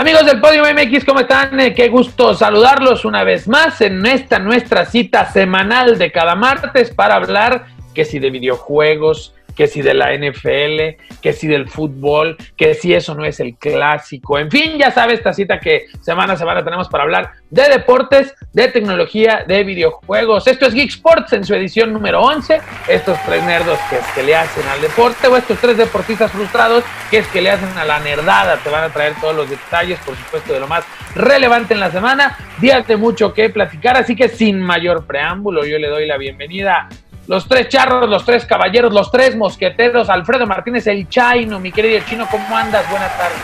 Amigos del Podio MX, ¿cómo están? Eh, qué gusto saludarlos una vez más en esta nuestra cita semanal de cada martes para hablar que si de videojuegos, que si de la NFL, que si del fútbol, que si eso no es el clásico. En fin, ya sabes, esta cita que semana a semana tenemos para hablar de deportes, de tecnología, de videojuegos. Esto es Geek Sports en su edición número 11. Estos tres nerdos que es que le hacen al deporte o estos tres deportistas frustrados que es que le hacen a la nerdada. Te van a traer todos los detalles, por supuesto, de lo más relevante en la semana. Días mucho que platicar, así que sin mayor preámbulo, yo le doy la bienvenida los tres charros, los tres caballeros, los tres mosqueteros, Alfredo Martínez, el Chino, mi querido Chino, ¿cómo andas? Buenas tardes.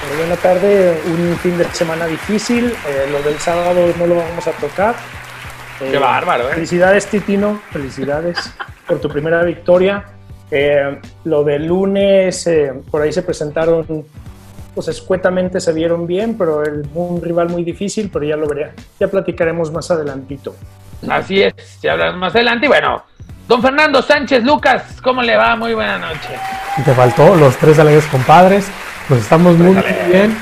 Buenas buena tarde, un fin de semana difícil, eh, lo del sábado no lo vamos a tocar. Qué bárbaro, ¿eh? Felicidades, Titino, felicidades por tu primera victoria. Eh, lo del lunes, eh, por ahí se presentaron, pues escuetamente se vieron bien, pero el, un rival muy difícil, pero ya lo veré, ya platicaremos más adelantito. Así es, ya hablamos más adelante y bueno, Don Fernando Sánchez Lucas, ¿cómo le va? Muy buena noche. Te faltó los tres alegres compadres, pues estamos muy, bien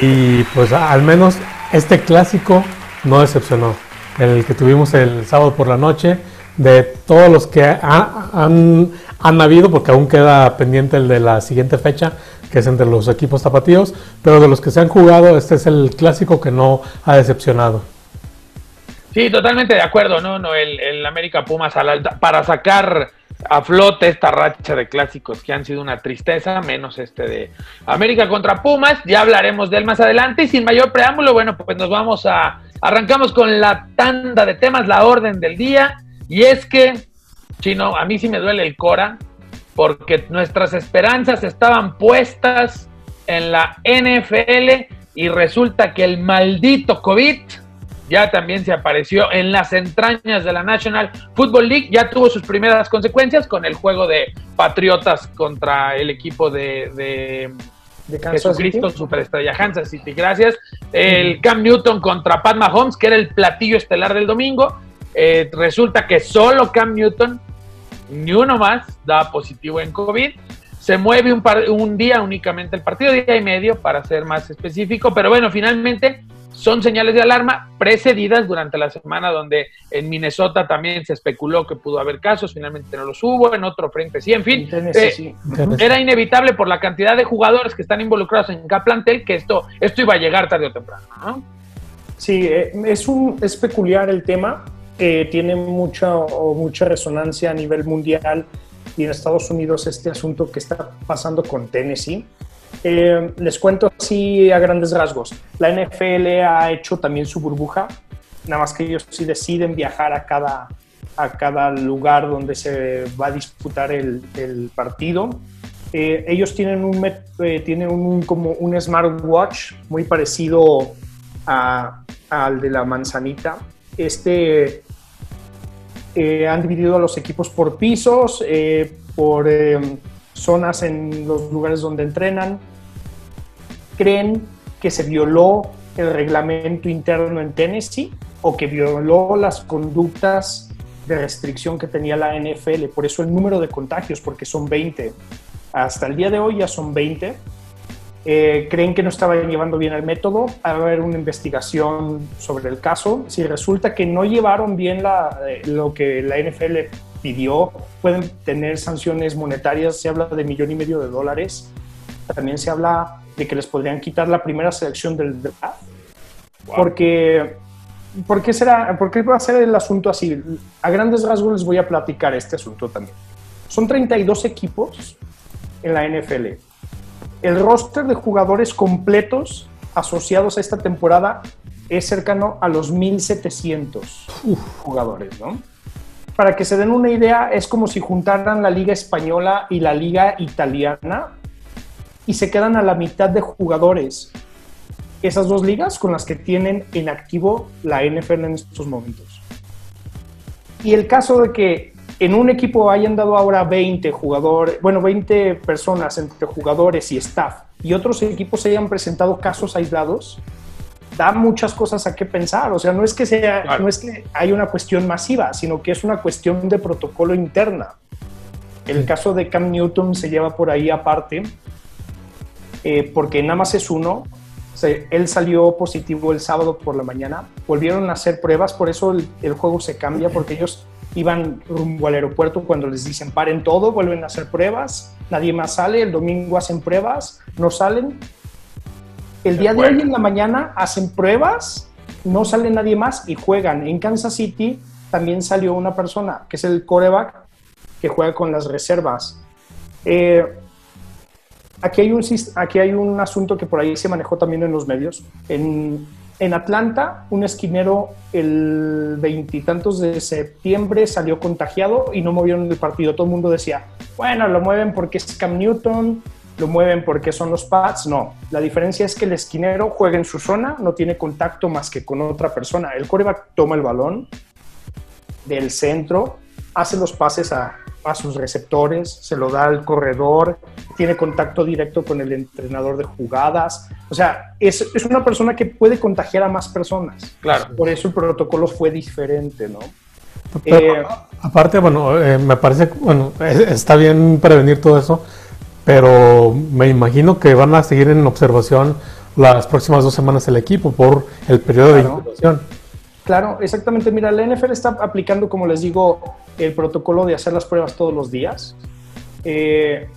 y pues al menos este clásico no decepcionó. El que tuvimos el sábado por la noche, de todos los que han, han habido, porque aún queda pendiente el de la siguiente fecha, que es entre los equipos tapatíos, pero de los que se han jugado, este es el clásico que no ha decepcionado. Sí, totalmente de acuerdo, ¿no? no el, el América Pumas para sacar a flote esta racha de clásicos que han sido una tristeza, menos este de América contra Pumas, ya hablaremos de él más adelante y sin mayor preámbulo, bueno, pues nos vamos a, arrancamos con la tanda de temas, la orden del día, y es que, chino, a mí sí me duele el cora, porque nuestras esperanzas estaban puestas en la NFL y resulta que el maldito COVID ya también se apareció en las entrañas de la National Football League, ya tuvo sus primeras consecuencias con el juego de Patriotas contra el equipo de, de, de Jesucristo Superestrella Kansas City, gracias. El Cam Newton contra Pat Mahomes, que era el platillo estelar del domingo. Eh, resulta que solo Cam Newton, ni uno más, da positivo en COVID. Se mueve un, un día únicamente el partido, día y medio para ser más específico, pero bueno, finalmente son señales de alarma precedidas durante la semana donde en Minnesota también se especuló que pudo haber casos, finalmente no los hubo, en otro frente sí, en fin, eh, era inevitable por la cantidad de jugadores que están involucrados en cada plantel que esto, esto iba a llegar tarde o temprano. ¿no? Sí, eh, es, un, es peculiar el tema, eh, tiene mucha, mucha resonancia a nivel mundial y en Estados Unidos este asunto que está pasando con Tennessee eh, les cuento así a grandes rasgos. La NFL ha hecho también su burbuja, nada más que ellos sí deciden viajar a cada, a cada lugar donde se va a disputar el, partido. Eh, ellos tienen un, eh, tienen un, como un smartwatch muy parecido al de la manzanita. Este han dividido a los equipos por pisos, por zonas en los lugares donde entrenan. ¿Creen que se violó el reglamento interno en Tennessee o que violó las conductas de restricción que tenía la NFL? Por eso el número de contagios, porque son 20. Hasta el día de hoy ya son 20. Eh, creen que no estaban llevando bien el método, va a haber una investigación sobre el caso. Si resulta que no llevaron bien la, eh, lo que la NFL pidió, pueden tener sanciones monetarias, se habla de millón y medio de dólares. También se habla de que les podrían quitar la primera selección del draft. Porque, ¿por qué, será, ¿por qué va a ser el asunto así? A grandes rasgos les voy a platicar este asunto también. Son 32 equipos en la NFL. El roster de jugadores completos asociados a esta temporada es cercano a los 1.700 jugadores, ¿no? para que se den una idea, es como si juntaran la liga española y la liga italiana y se quedan a la mitad de jugadores. Esas dos ligas con las que tienen en activo la NFL en estos momentos. Y el caso de que en un equipo hayan dado ahora 20 jugadores, bueno, 20 personas entre jugadores y staff, y otros equipos se hayan presentado casos aislados, da muchas cosas a qué pensar. O sea, no es que sea, no es que hay una cuestión masiva, sino que es una cuestión de protocolo interna. El caso de Cam Newton se lleva por ahí aparte, eh, porque nada más es uno, él salió positivo el sábado por la mañana, volvieron a hacer pruebas, por eso el, juego se cambia, porque ellos iban rumbo al aeropuerto cuando les dicen paren todo, vuelven a hacer pruebas, nadie más sale, el domingo hacen pruebas, no salen. El día de hoy en la mañana hacen pruebas, no sale nadie más y juegan. En Kansas City también salió una persona, que es el coreback, que juega con las reservas. Eh, aquí, hay un, aquí hay un asunto que por ahí se manejó también en los medios. En, en Atlanta, un esquinero el veintitantos de septiembre salió contagiado y no movieron el partido. Todo el mundo decía, bueno, lo mueven porque es Cam Newton, lo mueven porque son los pads. No, la diferencia es que el esquinero juega en su zona, no tiene contacto más que con otra persona. El coreback toma el balón del centro, hace los pases a, a sus receptores, se lo da al corredor, tiene contacto directo con el entrenador de jugadas. O sea, es, es una persona que puede contagiar a más personas. Claro. Por eso el protocolo fue diferente, ¿no? Eh, aparte, bueno, eh, me parece, bueno, está bien prevenir todo eso, pero me imagino que van a seguir en observación las próximas dos semanas el equipo por el periodo de incubación. Claro, exactamente. Mira, la NFL está aplicando, como les digo, el protocolo de hacer las pruebas todos los días. Eh,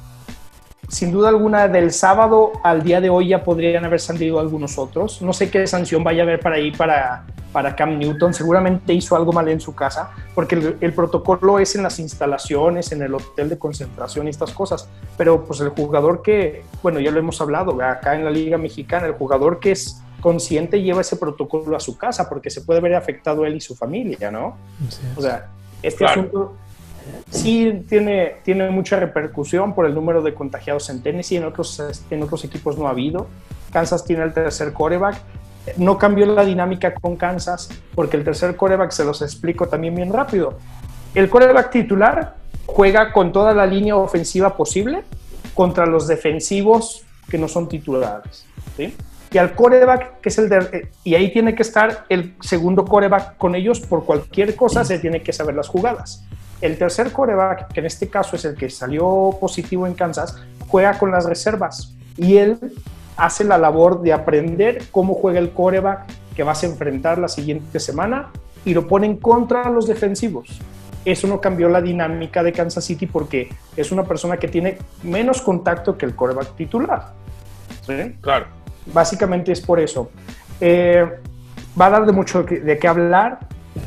sin duda alguna, del sábado al día de hoy ya podrían haber salido algunos otros. No sé qué sanción vaya a haber para ahí para, para Cam Newton. Seguramente hizo algo mal en su casa, porque el, protocolo es en las instalaciones, en el hotel de concentración y estas cosas. Pero pues el jugador que, bueno, ya lo hemos hablado, acá en la Liga Mexicana, el jugador que es consciente lleva ese protocolo a su casa, porque se puede ver afectado él y su familia, ¿no? O sea, este asunto sí tiene, tiene mucha repercusión por el número de contagiados en Tennessee, en otros, en otros equipos no ha habido. Kansas tiene el tercer coreback. No cambió la dinámica con Kansas porque el tercer coreback, se los explico también bien rápido. El coreback titular juega con toda la línea ofensiva posible contra los defensivos que no son titulares. ¿sí? Y al coreback, que es el. Eh, y ahí tiene que estar el segundo coreback con ellos por cualquier cosa, se tiene que saber las jugadas. El tercer coreback, que en este caso es el que salió positivo en Kansas, juega con las reservas y él hace la labor de aprender cómo juega el coreback que vas a enfrentar la siguiente semana y lo pone en contra los defensivos. Eso no cambió la dinámica de Kansas City porque es una persona que tiene menos contacto que el coreback titular. ¿Sí? Claro. Básicamente es por eso. Eh, va a dar de mucho de qué hablar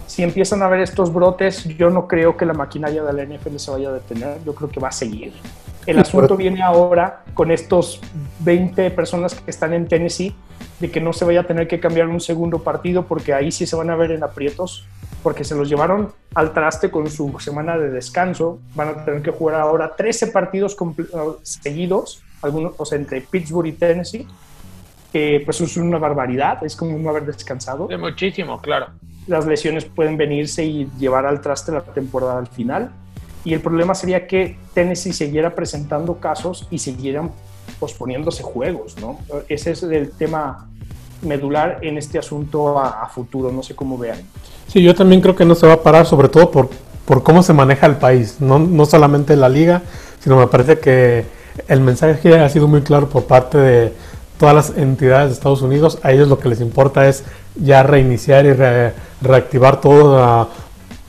si empiezan a ver estos brotes, yo no creo que la maquinaria de la NFL se vaya a detener, yo creo que va a seguir. El asunto viene ahora con estos 20 personas que están en Tennessee, de que no se vaya a tener que cambiar un segundo partido, porque ahí sí se van a ver en aprietos, porque se los llevaron al traste con su semana de descanso. Van a tener que jugar ahora 13 partidos seguidos, algunos, o sea, entre Pittsburgh y Tennessee, que pues es una barbaridad, es como no haber descansado. De muchísimo, claro las lesiones pueden venirse y llevar al traste la temporada al final. Y el problema sería que Tennessee siguiera presentando casos y siguieran posponiéndose juegos, ¿no? Ese es el tema medular en este asunto a, futuro, no sé cómo vean. Sí, yo también creo que no se va a parar, sobre todo por, por cómo se maneja el país, no, no solamente la liga, sino me parece que el mensaje ha sido muy claro por parte de todas las entidades de Estados Unidos, a ellos lo que les importa es ya reiniciar y reactivar toda,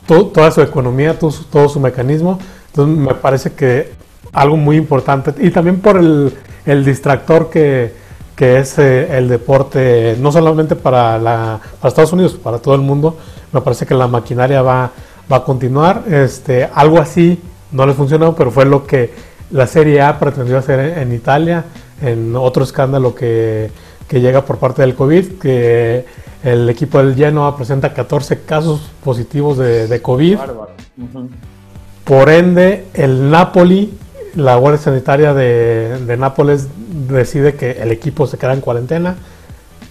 toda su economía, todo, su mecanismo. Entonces me parece que algo muy importante y también por el, distractor que, es eh, el deporte, no solamente para, la, para Estados Unidos, para todo el mundo, me parece que la maquinaria va, va a continuar. Este, algo así no le funcionó, pero fue lo que la Serie A pretendió hacer en Italia, en otro escándalo que que llega por parte del COVID, que el equipo del Genoa presenta 14 casos positivos de, COVID. Por ende, el Napoli, la Guardia Sanitaria de, Nápoles decide que el equipo se queda en cuarentena.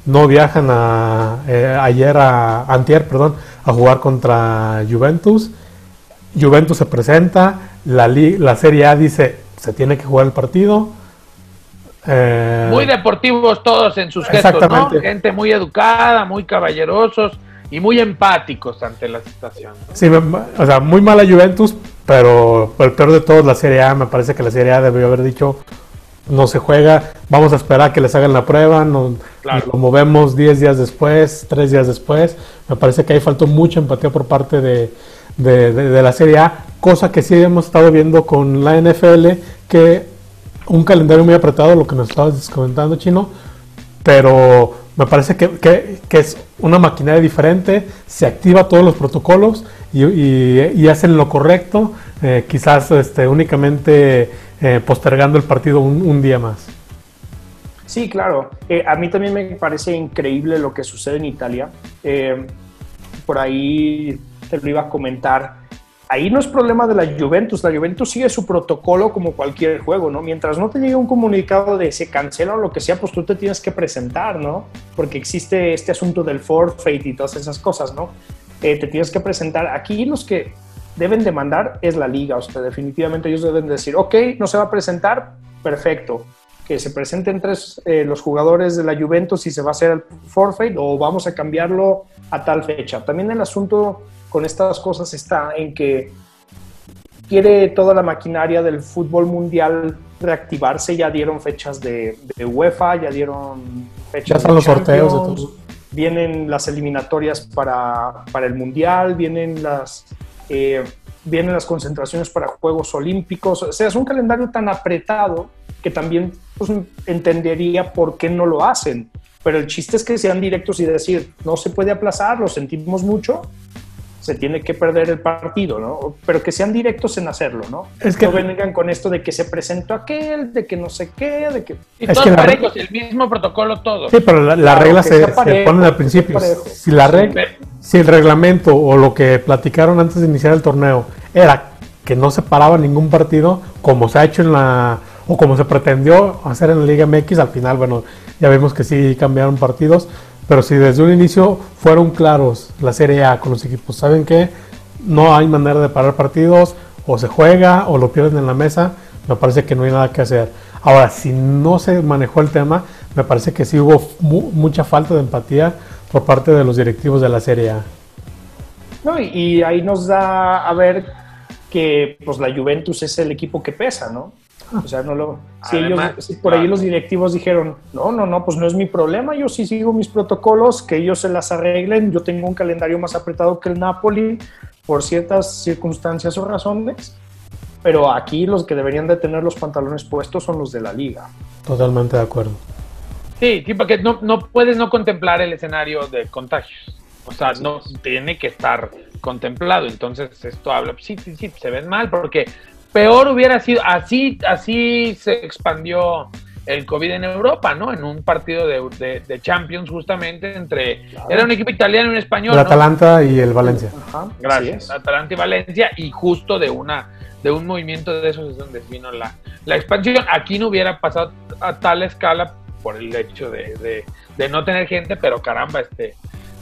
No viajan a, eh, ayer a Antier, perdón, a jugar contra Juventus. Juventus se presenta, la, la Serie A dice se tiene que jugar el partido eh, muy deportivos todos en sus gestos, ¿no? Gente muy educada, muy caballerosos y muy empáticos ante la situación. Sí, o sea, muy mala Juventus, pero el peor de todos la Serie A, me parece que la Serie A debió haber dicho no se juega, vamos a esperar que les hagan la prueba, nos, lo movemos 10 días después, 3 días después. Me parece que ahí faltó mucha empatía por parte de, de, la Serie A, cosa que sí hemos estado viendo con la NFL, que un calendario muy apretado, lo que nos estabas comentando, Chino, pero me parece que, es una maquinaria diferente, se activa todos los protocolos y, y, hacen lo correcto, eh, quizás este, únicamente eh, postergando el partido un, día más. Sí, claro. Eh, a mí también me parece increíble lo que sucede en Italia. Eh, por ahí te lo iba a comentar. Ahí no es problema de la Juventus, la Juventus sigue su protocolo como cualquier juego, ¿no? Mientras no te llegue un comunicado de se cancela o lo que sea, pues tú te tienes que presentar, ¿no? Porque existe este asunto del forfeit y todas esas cosas, ¿no? te tienes que presentar. Aquí los que deben demandar es la liga. O sea, definitivamente ellos deben decir, ok, no se va a presentar, perfecto. Que se presenten tres eh, los jugadores de la Juventus y se va a hacer el forfeit o vamos a cambiarlo a tal fecha. También el asunto con estas cosas está en que quiere toda la maquinaria del fútbol mundial reactivarse. Ya dieron fechas de, UEFA, ya dieron fechas. Ya están los sorteos de todos. Vienen las eliminatorias para, para el mundial, vienen las eh, vienen las concentraciones para Juegos Olímpicos, o sea, es un calendario tan apretado que también pues, entendería por qué no lo hacen. Pero el chiste es que sean directos y decir, no se puede aplazar, lo sentimos mucho, se tiene que perder el partido, ¿no? Pero que sean directos en hacerlo, ¿no? Es que no vengan con esto de que se presentó aquel, de que no sé qué, de que... Y es que el mismo protocolo todo. Sí, pero la, regla se, se ponen al principio. Si la regla, si el reglamento o lo que platicaron antes de iniciar el torneo era que no se paraba ningún partido, como se ha hecho en la o como se pretendió hacer en la Liga MX, al final, bueno, ya vemos que sí cambiaron partidos, pero si desde un inicio fueron claros la Serie A con los equipos, saben que no hay manera de parar partidos, o se juega o lo pierden en la mesa, me parece que no hay nada que hacer. Ahora, si no se manejó el tema, me parece que sí hubo mucha falta de empatía por parte de los directivos de la Serie A. No, y, ahí nos da a ver que pues la Juventus es el equipo que pesa, ¿no? O sea, no lo. Si ellos, por ahí los directivos dijeron, no, no, no, pues no es mi problema, yo sí sigo mis protocolos, que ellos se las arreglen, yo tengo un calendario más apretado que el Napoli por ciertas circunstancias o razones, pero aquí los que deberían de tener los pantalones puestos son los de la liga. Totalmente de acuerdo. Sí, sí, porque no, no puedes no contemplar el escenario de contagios. O sea, no tiene que estar contemplado. Entonces, esto habla, sí, sí, sí, se ven mal, porque peor hubiera sido, así, así se expandió el COVID en Europa, ¿no? En un partido de, de, Champions justamente entre... Era un equipo italiano y un español. El Atalanta y el Valencia. Ajá, Gracias. Atalanta y Valencia y justo de una de un movimiento de esos es donde vino la, la expansión. Aquí no hubiera pasado a tal escala por el hecho de, de, no tener gente, pero caramba, este...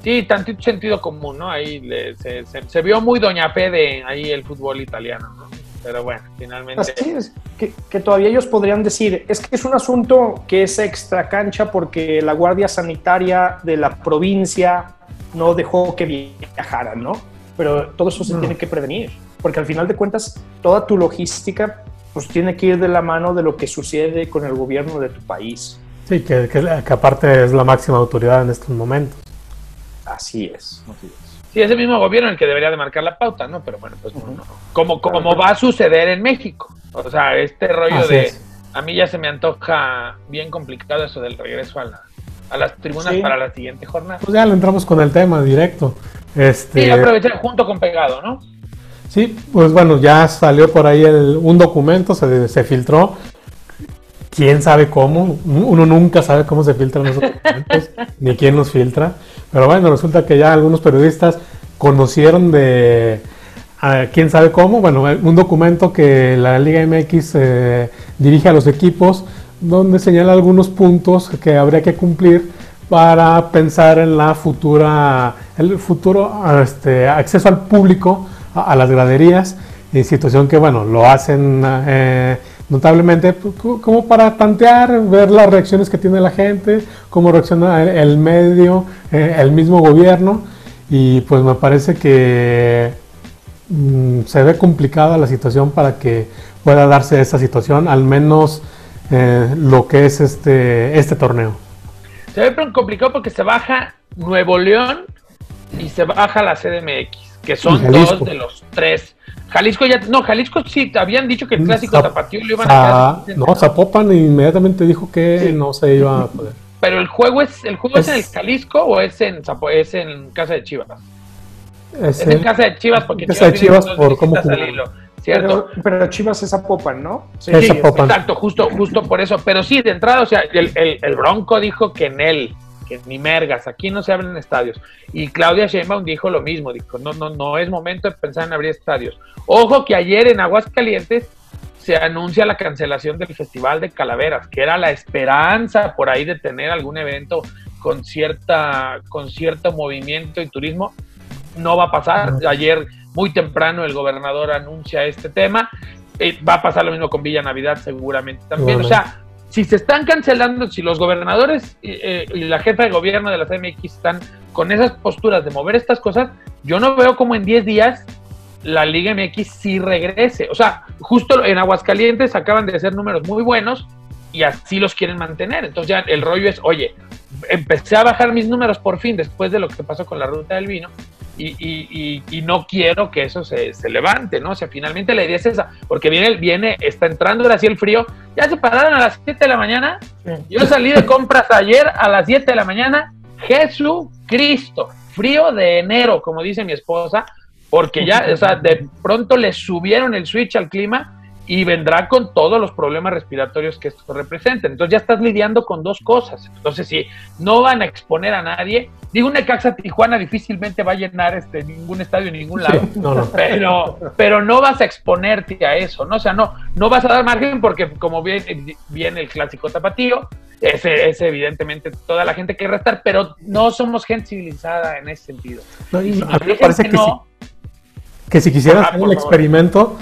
Sí, tanto sentido común, ¿no? Ahí se, se, vio muy doña Fede ahí el fútbol italiano, ¿no? Pero bueno, finalmente. que, todavía ellos podrían decir, es que es un asunto que es extra cancha porque la Guardia Sanitaria de la provincia no dejó que viajaran, ¿no? Pero todo eso se tiene que prevenir, porque al final de cuentas, toda tu logística pues tiene que ir de la mano de lo que sucede con el gobierno de tu país. Sí, que, que, aparte es la máxima autoridad en estos momentos. Así es. Así es. Sí, es el mismo gobierno el que debería de marcar la pauta, ¿no? Pero bueno, pues no, como, como va a suceder en México. O sea, este rollo de... A mí ya se me antoja bien complicado eso del regreso a, la, a las tribunas para la siguiente jornada. Pues ya lo entramos con el tema directo. Este... Sí, aprovechar junto con pegado, ¿no? Sí, pues bueno, ya salió por ahí el, un documento, se, se filtró. Quién sabe cómo, uno nunca sabe cómo se filtran esos documentos, ni quién los filtra. Pero bueno, resulta que ya algunos periodistas conocieron de, quién sabe cómo, bueno, un documento que la Liga MX eh, dirige a los equipos donde señala algunos puntos que habría que cumplir para pensar en la futura, el futuro este, acceso al público a, las graderías, en situación que, bueno, lo hacen eh, notablemente pues, como para tantear, ver las reacciones que tiene la gente, cómo reacciona el medio, eh, el mismo gobierno, y pues me parece que mm, se ve complicada la situación para que pueda darse esa situación, al menos eh, lo que es este, este torneo. Se ve complicado porque se baja Nuevo León y se baja la CDMX, que son dos de los tres. Jalisco ya, no, Jalisco sí, habían dicho que el clásico tapatío lo iban a hacer. No, Zapopan inmediatamente dijo que no se iba a poder. Pero el juego es, el juego es, en el Jalisco o es en es en casa de Chivas. Es, en casa de Chivas porque casa de Chivas por cómo ¿cierto? Pero, Chivas es Zapopan, ¿no? Sí, exacto, justo, justo por eso. Pero sí, de entrada, o sea, el, el, el Bronco dijo que en él que ni mergas, aquí no se abren estadios. Y Claudia Sheinbaum dijo lo mismo, dijo, no, no, no es momento de pensar en abrir estadios. Ojo que ayer en Aguascalientes se anuncia la cancelación del Festival de Calaveras, que era la esperanza por ahí de tener algún evento con cierta con cierto movimiento y turismo. No va a pasar. Ayer muy temprano el gobernador anuncia este tema. Eh, va a pasar lo mismo con Villa Navidad seguramente también. O sea, si se están cancelando, si los gobernadores eh, y la jefa de gobierno de la CMX están con esas posturas de mover estas cosas, yo no veo como en 10 días la Liga MX sí regrese. O sea, justo en Aguascalientes acaban de hacer números muy buenos y así los quieren mantener. Entonces ya el rollo es, oye, empecé a bajar mis números por fin después de lo que pasó con la ruta del vino y, y, no quiero que eso se, levante, ¿no? O sea, finalmente la idea es esa, porque viene, viene está entrando ahora sí el frío, ya se pararon a las 7 de la mañana, yo salí de compras ayer a las 7 de la mañana, Jesucristo, frío de enero, como dice mi esposa, porque ya, o sea, de pronto le subieron el switch al clima y vendrá con todos los problemas respiratorios que esto representa. Entonces ya estás lidiando con dos cosas. Entonces, si no van a exponer a nadie, digo, una Necaxa Tijuana difícilmente va a llenar este ningún estadio en ningún lado, Pero, pero no vas a exponerte a eso, ¿no? O sea, no, no vas a dar margen porque como viene, viene el clásico tapatío, ese, es evidentemente toda la gente que restar, pero no somos gente civilizada en ese sentido. a mí me parece que, que si quisieras hacer el experimento,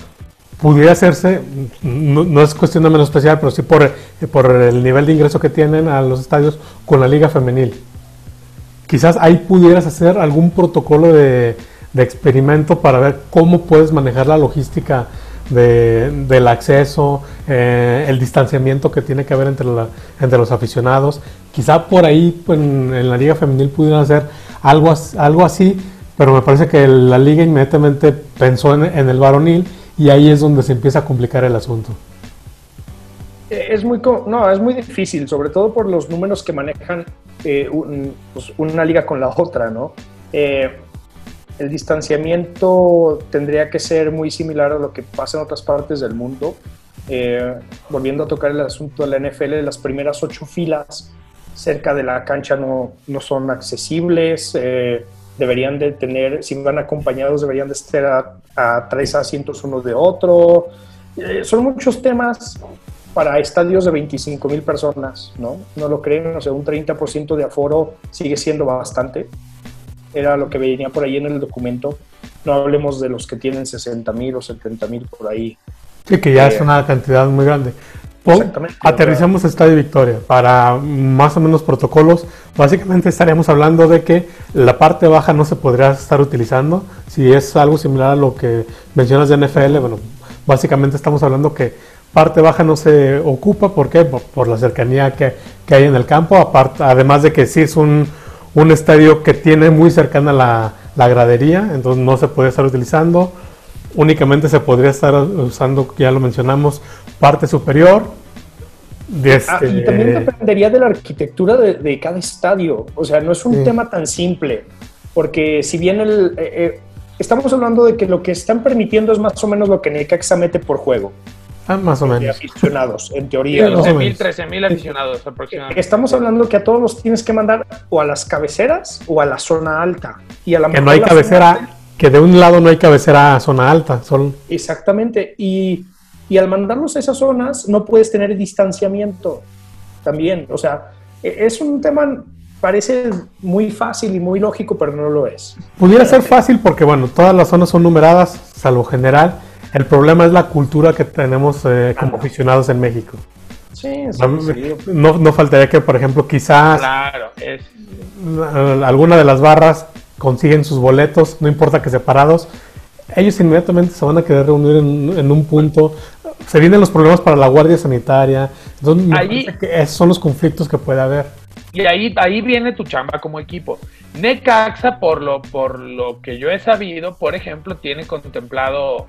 pudiera hacerse, no, es cuestión de menos especial, pero sí por, por el nivel de ingreso que tienen a los estadios con la liga femenil. Quizás ahí pudieras hacer algún protocolo de, experimento para ver cómo puedes manejar la logística del acceso, eh, el distanciamiento que tiene que haber entre, entre los aficionados. Quizá por ahí pues, en, la liga femenil pudieran hacer algo, algo así, pero me parece que la liga inmediatamente pensó en, en el varonil y ahí es donde se empieza a complicar el asunto. Eh, es muy, no, es muy difícil, sobre todo por los números que manejan eh, pues, una liga con la otra, ¿no? Eh, el distanciamiento tendría que ser muy similar a lo que pasa en otras partes del mundo. volviendo a tocar el asunto de la NFL, las primeras ocho filas cerca de la cancha no, no son accesibles deberían de tener, si van acompañados, deberían de estar a, tres asientos uno de otro. Eh, son muchos temas para estadios de 25 mil personas, ¿no? No lo creen, o sea, un 30% de aforo sigue siendo bastante. Era lo que venía por ahí en el documento. No hablemos de los que tienen 60 mil o 70 mil por ahí. Sí, que ya es eh, una cantidad muy grande. Aterrizamos Estadio Victoria para más o menos protocolos. Básicamente estaríamos hablando de que la parte baja no se podría estar utilizando. Si es algo similar a lo que mencionas de NFL, bueno, básicamente estamos hablando que parte baja no se ocupa. ¿Por qué? Por, la cercanía que, hay en el campo. Aparte, además de que sí es un, estadio que tiene muy cercana la, la gradería, entonces no se puede estar utilizando únicamente se podría estar usando, ya lo mencionamos, parte superior. De ah, y este también dependería de la arquitectura de, cada estadio. O sea, no es un tema tan simple, porque si bien el, eh, eh, estamos hablando de que lo que están permitiendo es más o menos lo que Necaxa mete por juego. Ah, más o menos. aficionados, en teoría. 12.000, 13.000 aficionados aproximadamente. Estamos hablando que a todos los tienes que mandar o a las cabeceras o a la zona alta. Y a la que no hay cabecera, que de un lado no hay cabecera a zona alta. Son... Exactamente. Y y al mandarlos a esas zonas no puedes tener distanciamiento también. O sea, e, es un tema, parece muy fácil y muy lógico, pero no lo es. Pudiera ser fácil porque, bueno, todas las zonas son numeradas, salvo general. El problema es la cultura que tenemos eh, como aficionados en México. Sí, no, no, faltaría que, por ejemplo, quizás claro, alguna de las barras consiguen sus boletos, no importa que separados, ellos inmediatamente se van a querer reunir en, un punto se vienen los problemas para la Guardia Sanitaria. Entonces, ahí, esos son los conflictos que puede haber. Y ahí, ahí viene tu chamba como equipo. Necaxa, por lo, por lo que yo he sabido, por ejemplo, tiene contemplado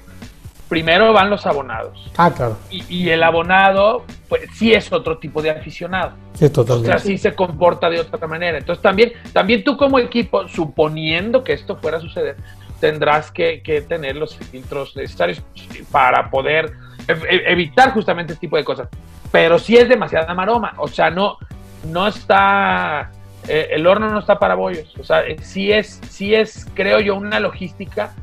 primero van los abonados. Ah, claro. Y, el abonado, pues sí es otro tipo de aficionado. Sí, totalmente. O sea, sí se comporta de otra manera. Entonces también, también tú como equipo, suponiendo que esto fuera a suceder, tendrás que, tener los filtros necesarios para poder evitar justamente este tipo de cosas. Pero sí es demasiada maroma. O sea, no, no está... Eh, el horno no está para bollos. O sea, sí es, sí es, creo yo, una logística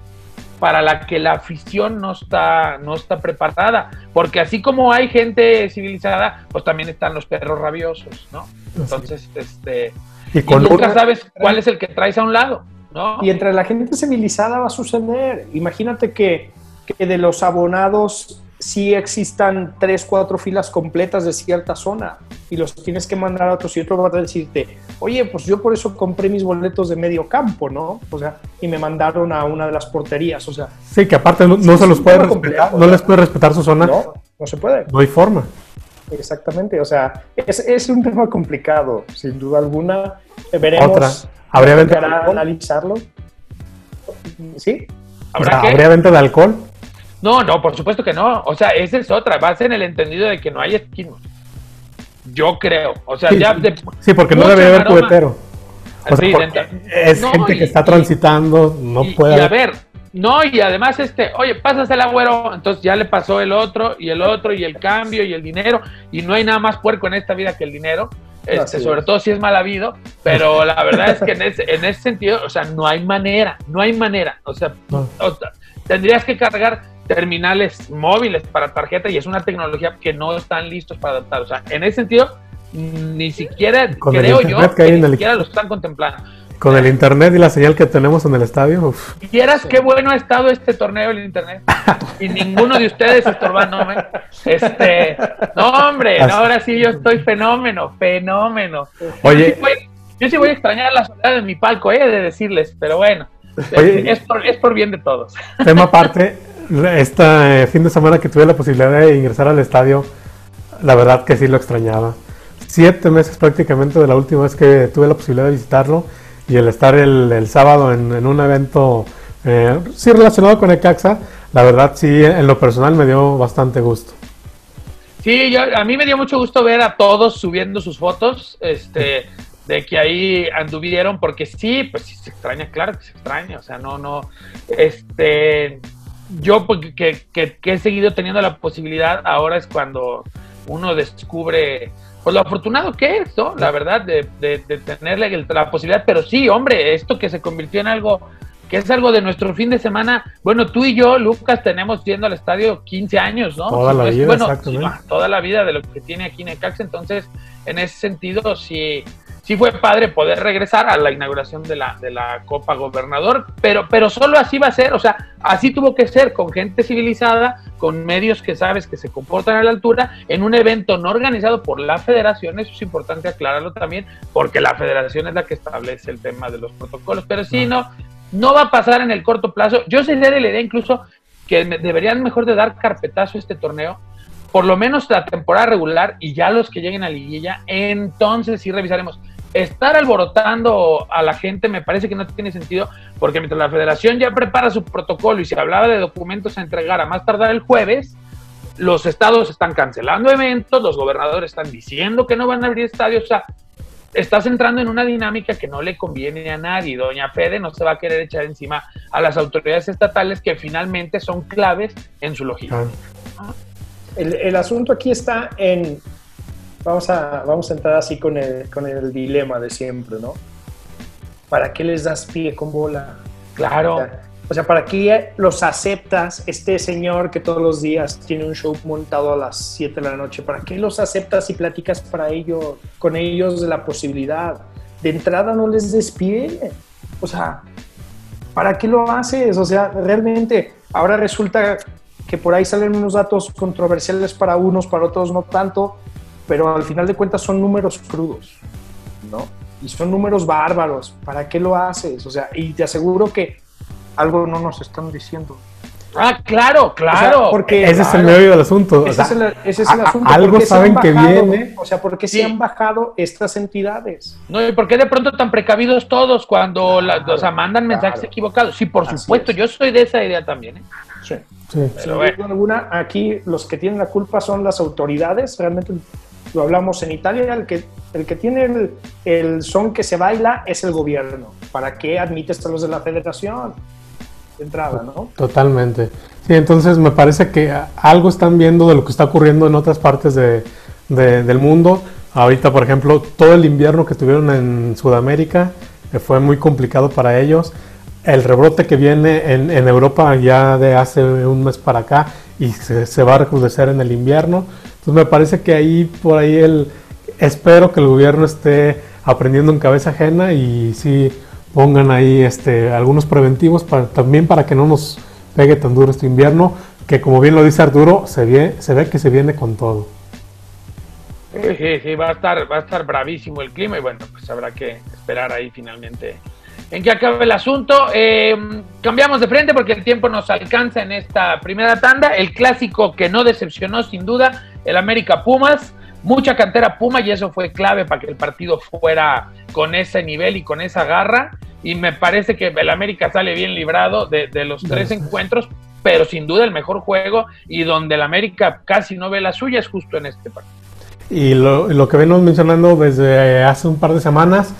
para la que la afición no está, no está preparada. Porque así como hay gente civilizada, pues también están los perros rabiosos, ¿no? Entonces, este. Y, nunca sabes cuál es el que traes a un lado, ¿no? Y entre la gente civilizada va a suceder. Imagínate que, que de los abonados si existan tres, cuatro filas completas de cierta zona y los tienes que mandar a otros y otro va a decirte, oye, pues yo por eso compré mis boletos de medio campo, ¿no? O sea, y me mandaron a una de las porterías, o sea. Sí, que aparte no, se los puede respetar, no les puede respetar su zona. No, no se puede. No hay forma. Exactamente, o sea, es, es un tema complicado, sin duda alguna. Veremos. Otra. ¿Habría venta de alcohol? analizarlo. ¿Sí? ¿Habría venta de alcohol? No, no, por supuesto que no. O sea, esa es otra. Vas en el entendido de que no hay esquimos. Yo creo. O sea, ya. sí, porque no debe haber cubetero. O sea, es gente que está transitando, no puede. Y a ver, no, y además, este, oye, pasas el agüero, entonces ya le pasó el otro, y el otro, y el cambio, y el dinero, y no hay nada más puerco en esta vida que el dinero. Este, sobre todo si es mal habido, pero la verdad es que en ese, en ese sentido, o sea, no hay manera, no hay manera, o sea, o sea tendrías que cargar terminales móviles para tarjeta y es una tecnología que no están listos para adaptar. O sea, en ese sentido, ni siquiera creo yo que, ni siquiera lo están contemplando. Con el internet y la señal que tenemos en el estadio. Quieras qué bueno ha estado este torneo el internet. y ninguno de ustedes estorbándome. Este, no, hombre, ahora sí yo estoy fenómeno, fenómeno. Oye. Yo sí voy, a extrañar la soledad de mi palco, eh, de decirles, pero bueno. es, por, es por bien de todos. Tema aparte, este fin de semana que tuve la posibilidad de ingresar al estadio, la verdad que sí lo extrañaba. Siete meses prácticamente de la última vez que tuve la posibilidad de visitarlo y el estar el, sábado en, un evento eh, sí relacionado con el CAXA, la verdad sí en lo personal me dio bastante gusto. Sí, yo, a mí me dio mucho gusto ver a todos subiendo sus fotos, este, de que ahí anduvieron, porque sí, pues sí se extraña, claro que se extraña, o sea, no, no, este, yo porque que, he seguido teniendo la posibilidad, ahora es cuando uno descubre pues lo afortunado que es, ¿no? La verdad, de, de, tenerle la posibilidad, pero sí, hombre, esto que se convirtió en algo, que es algo de nuestro fin de semana, bueno, tú y yo, Lucas, tenemos yendo al estadio 15 años, ¿no? Toda la vida, bueno, toda la vida de lo que tiene aquí Necaxa, entonces, en ese sentido, sí, sí fue padre poder regresar a la inauguración de la, de la Copa Gobernador, pero, pero solo así va a ser, o sea, así tuvo que ser, con gente civilizada, con medios que sabes que se comportan a la altura, en un evento no organizado por la federación, eso es importante aclararlo también, porque la federación es la que establece el tema de los protocolos, pero sí, no, no va a pasar en el corto plazo. Yo sería de la idea incluso que deberían mejor de dar carpetazo a este torneo, por lo menos la temporada regular y ya los que lleguen a liguilla, entonces sí revisaremos estar alborotando a la gente me parece que no tiene sentido, porque mientras la federación ya prepara su protocolo y se hablaba de documentos a entregar a más tardar el jueves, los estados están cancelando eventos, los gobernadores están diciendo que no van a abrir estadios, o sea, estás entrando en una dinámica que no le conviene a nadie. Doña Fede no se va a querer echar encima a las autoridades estatales que finalmente son claves en su lógica. El, el asunto aquí está en vamos a, vamos a entrar así con el, con el dilema de siempre, ¿no? ¿Para qué les das pie con bola? Claro. O sea, ¿para qué los aceptas este señor que todos los días tiene un show montado a las 7 de la noche? ¿Para qué los aceptas y platicas para ello, con ellos de la posibilidad? De entrada no les des pie. O sea, ¿para qué lo haces? O sea, realmente ahora resulta que por ahí salen unos datos controversiales para unos, para otros no tanto, pero al final de cuentas son números crudos, ¿no? Y son números bárbaros. ¿Para qué lo haces? O sea, y te aseguro que algo no nos están diciendo. Ah, claro, claro. porque ese es el medio del asunto. Ese, es, el, ese es el asunto. Algo saben que viene. O sea, ¿por qué se han bajado estas entidades? No, ¿y por qué de pronto tan precavidos todos cuando o sea, mandan mensajes equivocados? Sí, por supuesto, yo soy de esa idea también. ¿eh? Sí. sí. Sin duda alguna, aquí los que tienen la culpa son las autoridades. Realmente lo hablamos en Italia, el que, el que tiene el, el son que se baila es el gobierno. ¿Para qué admites a los de la federación? entrada, ¿no? Totalmente. Sí, entonces me parece que algo están viendo de lo que está ocurriendo en otras partes de, del mundo. Ahorita, por ejemplo, todo el invierno que tuvieron en Sudamérica eh, fue muy complicado para ellos. El rebrote que viene en, en Europa ya de hace un mes para acá y se, se, va a recrudecer en el invierno. Entonces me parece que ahí, por ahí, el, espero que el gobierno esté aprendiendo en cabeza ajena y sí pongan ahí este, algunos preventivos para, también para que no nos pegue tan duro este invierno, que como bien lo dice Arturo, se ve, se ve que se viene con todo. Sí, sí, va a estar, va a estar bravísimo el clima y bueno, pues habrá que esperar ahí finalmente en que acabe el asunto. Eh, cambiamos de frente porque el tiempo nos alcanza en esta primera tanda. El clásico que no decepcionó sin duda, el América Pumas mucha cantera Puma y eso fue clave para que el partido fuera con ese nivel y con esa garra. Y me parece que el América sale bien librado de, los tres encuentros, pero sin duda el mejor juego y donde el América casi no ve la suya es justo en este partido. Y lo, lo que venimos mencionando desde hace un par de semanas,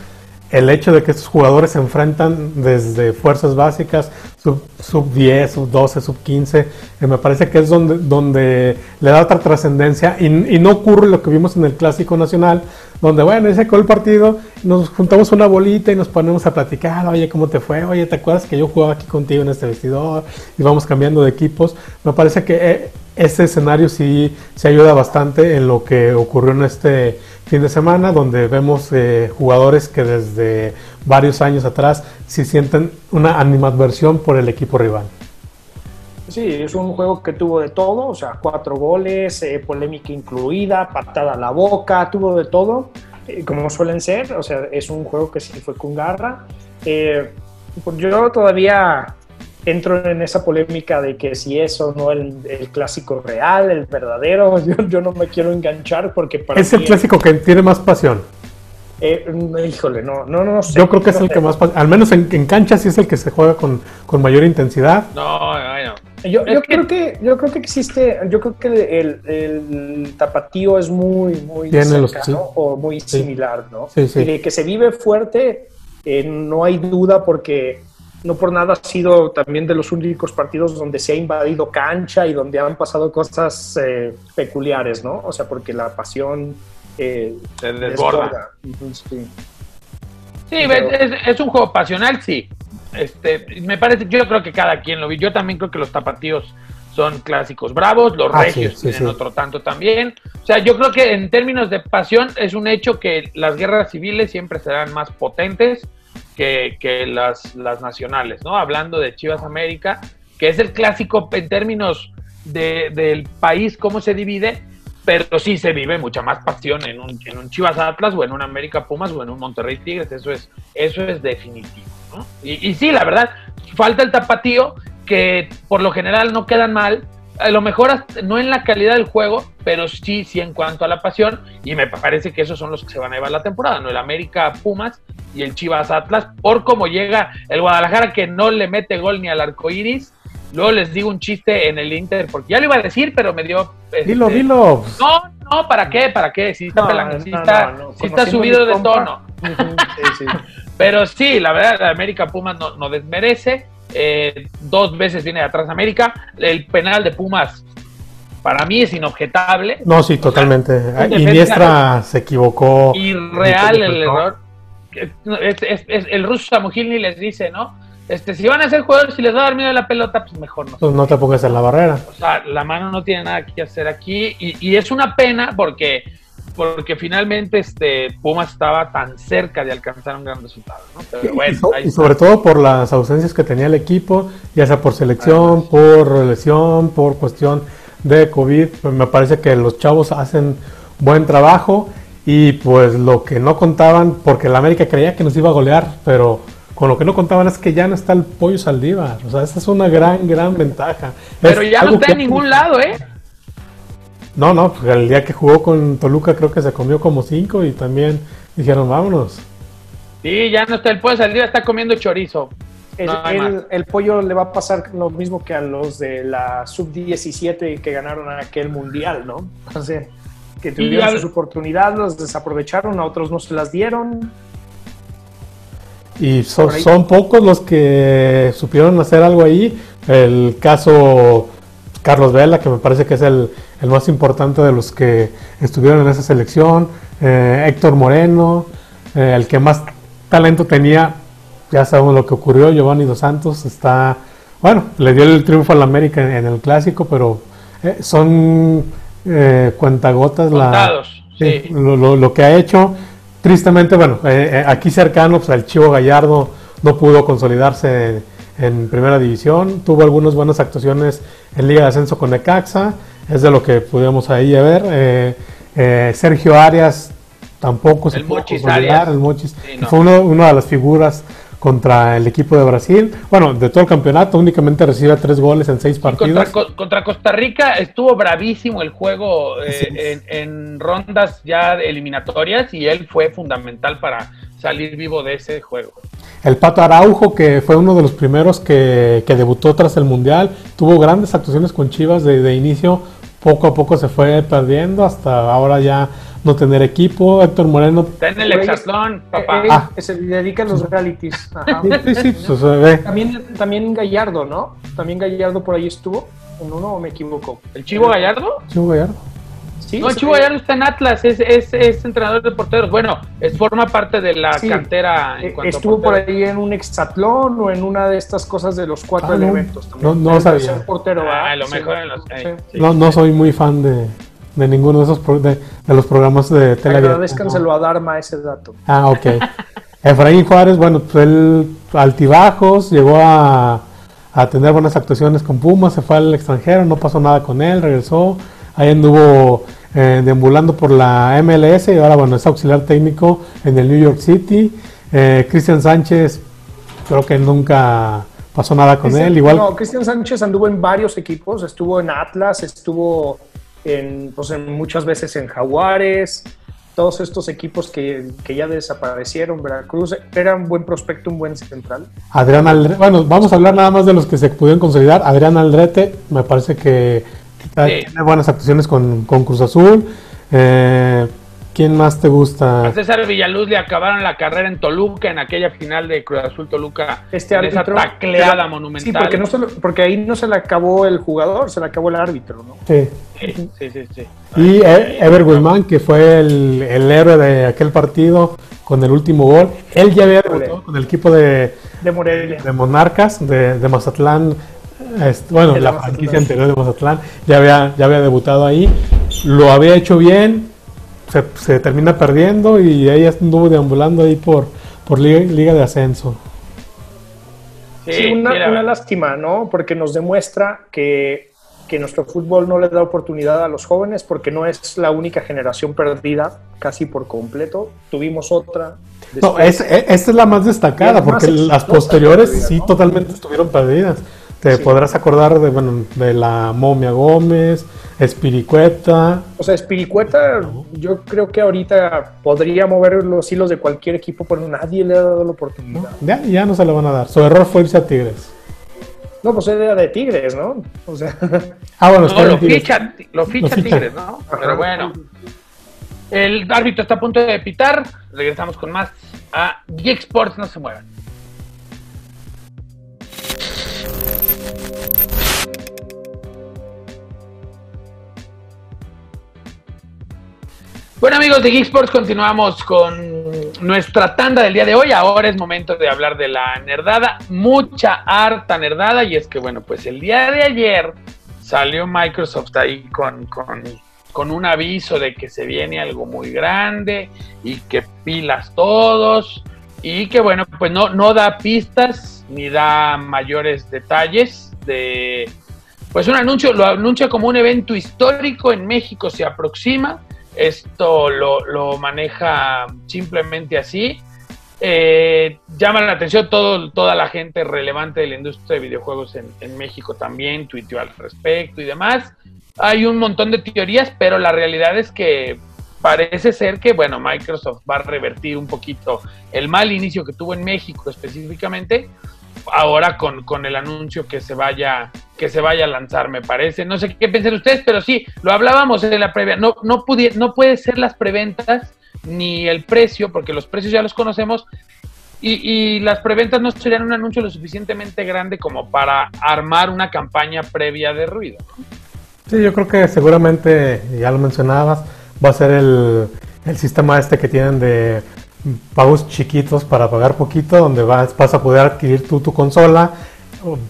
el hecho de que estos jugadores se enfrentan desde fuerzas básicas, sub, sub 10, sub 12, sub 15, que me parece que es donde, donde le da otra trascendencia y, y, no ocurre lo que vimos en el Clásico Nacional, donde, bueno, ese acabó el partido, nos juntamos una bolita y nos ponemos a platicar, oye, ¿cómo te fue? Oye, ¿te acuerdas que yo jugaba aquí contigo en este vestidor? Y vamos cambiando de equipos. Me parece que eh, este escenario sí se ayuda bastante en lo que ocurrió en este fin de semana, donde vemos eh, jugadores que desde varios años atrás sí sienten una animadversión por el equipo rival. Sí, es un juego que tuvo de todo, o sea, cuatro goles, eh, polémica incluida, patada a la boca, tuvo de todo, eh, como suelen ser, o sea, es un juego que sí fue con garra. yo todavía entro en esa polémica de que si es o no el, clásico real, el verdadero, yo, no me quiero enganchar porque para Es el clásico que tiene más pasión. Eh, híjole, no, no, no sé. Yo creo que es el que más, al menos en, en, cancha sí es el que se juega con, con mayor intensidad. No, no, Yo, yo creo que yo creo que existe, yo creo que el, el, tapatío es muy muy cercano, o muy similar, ¿no? Sí, sí. Y de que se vive fuerte, eh, no hay duda porque no por nada ha sido también de los únicos partidos donde se ha invadido cancha y donde han pasado cosas eh, peculiares, ¿no? O sea, porque la pasión eh, se desborda. Sí, es, un juego pasional, sí. Este, me parece, yo creo que cada quien lo vi. Yo también creo que los tapatíos son clásicos bravos, los ah, regios tienen otro tanto también. O sea, yo creo que en términos de pasión es un hecho que las guerras civiles siempre serán más potentes que, las, las, nacionales, ¿no? Hablando de Chivas América, que es el clásico en términos de, del país, cómo se divide, pero sí se vive mucha más pasión en un, en un Chivas Atlas o en un América Pumas o en un Monterrey Tigres, eso es, eso es definitivo. Y, y sí, la verdad, falta el tapatío, que por lo general no quedan mal, a lo mejor no en la calidad del juego, pero sí, sí en cuanto a la pasión, y me parece que esos son los que se van a llevar la temporada, ¿no? El América Pumas y el Chivas Atlas, por cómo llega el Guadalajara que no le mete gol ni al arco iris. Luego les digo un chiste en el Inter, porque ya lo iba a decir, pero me dio. dilo, este, dilo. No, no, ¿para qué? ¿Para qué? Si está, está, subido de tono. Pero sí, la verdad, el América Pumas no, no desmerece. Eh, dos veces viene de atrás América. El penal de Pumas para mí es inobjetable. No, sí, totalmente. Iniestra se equivocó. Irreal el error. Es, el ruso Samugilny les dice, ¿no? Este, si van a ser jugadores y les va a dar miedo a la pelota, pues mejor no. Pues no te pongas en la barrera. O sea, la mano no tiene nada que hacer aquí y, es una pena porque porque finalmente este Pumas estaba tan cerca de alcanzar un gran resultado. y, sobre todo por las ausencias que tenía el equipo, ya sea por selección, por lesión, por cuestión de COVID. Pues me parece que los chavos hacen buen trabajo y pues lo que no contaban, porque el América creía que nos iba a golear, pero con lo que no contaban es que ya no está el pollo Saldívar. O sea, esa es una gran, gran ventaja. Pero ya no está en ningún lado, ¿eh? No, no, pues el día que jugó con Toluca creo que se comió como cinco y también dijeron, vámonos. Sí, ya no está el pollo Saldívar, está comiendo chorizo. El, pollo le va a pasar lo mismo que a los de la sub-17 que ganaron aquel mundial, ¿no? O sea, que tuvieron sus oportunidades, los desaprovecharon, a otros no se las dieron. Y son, pocos los que supieron hacer algo ahí. El caso Carlos Vela, que me parece que es el, más importante de los que estuvieron en esa selección. Eh, Héctor Moreno, eh, el que más talento tenía. Ya sabemos lo que ocurrió. Giovanni Dos Santos está. Bueno, le dio el triunfo al América en, el clásico, pero eh, son cuentagotas la, lo que ha hecho. Tristemente, bueno, eh, eh, aquí cercano, pues el Chivo Gallardo no pudo consolidarse en, primera división. Tuvo algunas buenas actuaciones en Liga de Ascenso con Necaxa, es de lo que pudimos ahí ver. Eh, Sergio Arias tampoco se pudo consolidar, el Mochis, fue uno, una de las figuras contra el equipo de Brasil. Bueno, de todo el campeonato únicamente recibe tres goles en seis partidos. Contra, Costa Rica estuvo bravísimo el juego eh, en, rondas ya eliminatorias y él fue fundamental para salir vivo de ese juego. El Pato Araujo, que fue uno de los primeros que, debutó tras el Mundial, tuvo grandes actuaciones con Chivas de inicio, poco a poco se fue perdiendo hasta ahora ya no tener equipo. Héctor Moreno. Está en el hexatlón, papá. Ah. Se dedica a los realities. Sí, sí, pues. También, también Gallardo, ¿no? También Gallardo por ahí estuvo. ¿En uno o me equivoco? ¿El Chivo Gallardo? Chivo Gallardo. Sí, no, Chivo Gallardo está en Atlas, es, es, es, entrenador de porteros. Bueno, es forma parte de la cantera. En eh, Estuvo por ahí en un hexatlón o en una de estas cosas de los cuatro ah, elementos. No, no, sabía. Portero, ah, a lo mejor en los. no, no soy muy fan de, de ninguno de esos de, los programas de televisión. Agradezcanselo a Dharma ese dato. Ah, ok. Efraín Juárez, bueno, pues él altibajos, llegó a, a, tener buenas actuaciones con Pumas, se fue al extranjero, no pasó nada con él, regresó, ahí anduvo eh, deambulando por la MLS y ahora, bueno, es auxiliar técnico en el New York City. Eh, Cristian Sánchez, creo que nunca pasó nada con él. Igual... No, Cristian Sánchez anduvo en varios equipos, estuvo en Atlas, estuvo en, pues en muchas veces en Jaguares, todos estos equipos que, que, ya desaparecieron, Veracruz, era un buen prospecto, un buen central. Adrián Aldrete, bueno, vamos a hablar nada más de los que se pudieron consolidar. Adrián Aldrete, me parece que tiene buenas actuaciones con, con Cruz Azul. Eh, ¿Quién más te gusta? A César Villaluz le acabaron la carrera en Toluca en aquella final de Cruz Azul Toluca. Este árbitro, esa tacleada monumental. Sí, porque, no porque ahí no se le acabó el jugador, se le acabó el árbitro, ¿no? Sí. Sí, sí, sí. Y Ever Guzmán, que fue el, héroe de aquel partido con el último gol. Él ya había debutado con el equipo de, de Morelia. De Monarcas, de, de Mazatlán. Este, bueno, la franquicia anterior de Mazatlán. Ya había, ya había debutado ahí. Lo había hecho bien se, termina perdiendo y ella anduvo deambulando ahí por, por liga, de ascenso. Sí, una, lástima, ¿no? Porque nos demuestra que, que, nuestro fútbol no le da oportunidad a los jóvenes porque no es la única generación perdida casi por completo. Tuvimos otra. No, es, esta es la más destacada porque las posteriores sí totalmente estuvieron perdidas. Te podrás acordar de, bueno, de la Momia Gómez, Espiricueta. O sea, Espiricueta, yo creo que ahorita podría mover los hilos de cualquier equipo, pero nadie le ha dado la oportunidad. ya, ya no se le van a dar. Su error fue irse a Tigres. No, pues era de Tigres, ¿no? O sea. Ah, bueno, no, lo, ficha, lo, ficha, Tigres, ¿no? Pero bueno. El árbitro está a punto de pitar. Regresamos con más a Geek Sports. No se muevan. Bueno amigos de Geek Sports, continuamos con nuestra tanda del día de hoy. Ahora es momento de hablar de la nerdada, mucha harta nerdada. Y es que bueno, pues el día de ayer salió Microsoft ahí con, con, un aviso de que se viene algo muy grande y que pilas todos. Y que bueno, pues no, no da pistas ni da mayores detalles de... Pues un anuncio, lo anuncia como un evento histórico en México, se aproxima esto lo, maneja simplemente así. Eh, llama la atención todo, toda la gente relevante de la industria de videojuegos en, en México también, tuiteó al respecto y demás. Hay un montón de teorías, pero la realidad es que parece ser que, bueno, Microsoft va a revertir un poquito el mal inicio que tuvo en México específicamente, ahora con, con, el anuncio que se vaya que se vaya a lanzar, me parece. No sé qué piensan ustedes, pero sí, lo hablábamos en la previa. No, no, no puede ser las preventas ni el precio, porque los precios ya los conocemos, y, las preventas no serían un anuncio lo suficientemente grande como para armar una campaña previa de ruido. Sí, yo creo que seguramente, ya lo mencionabas, va a ser el, el sistema este que tienen de pagos chiquitos para pagar poquito, donde vas, vas a poder adquirir tú tu consola,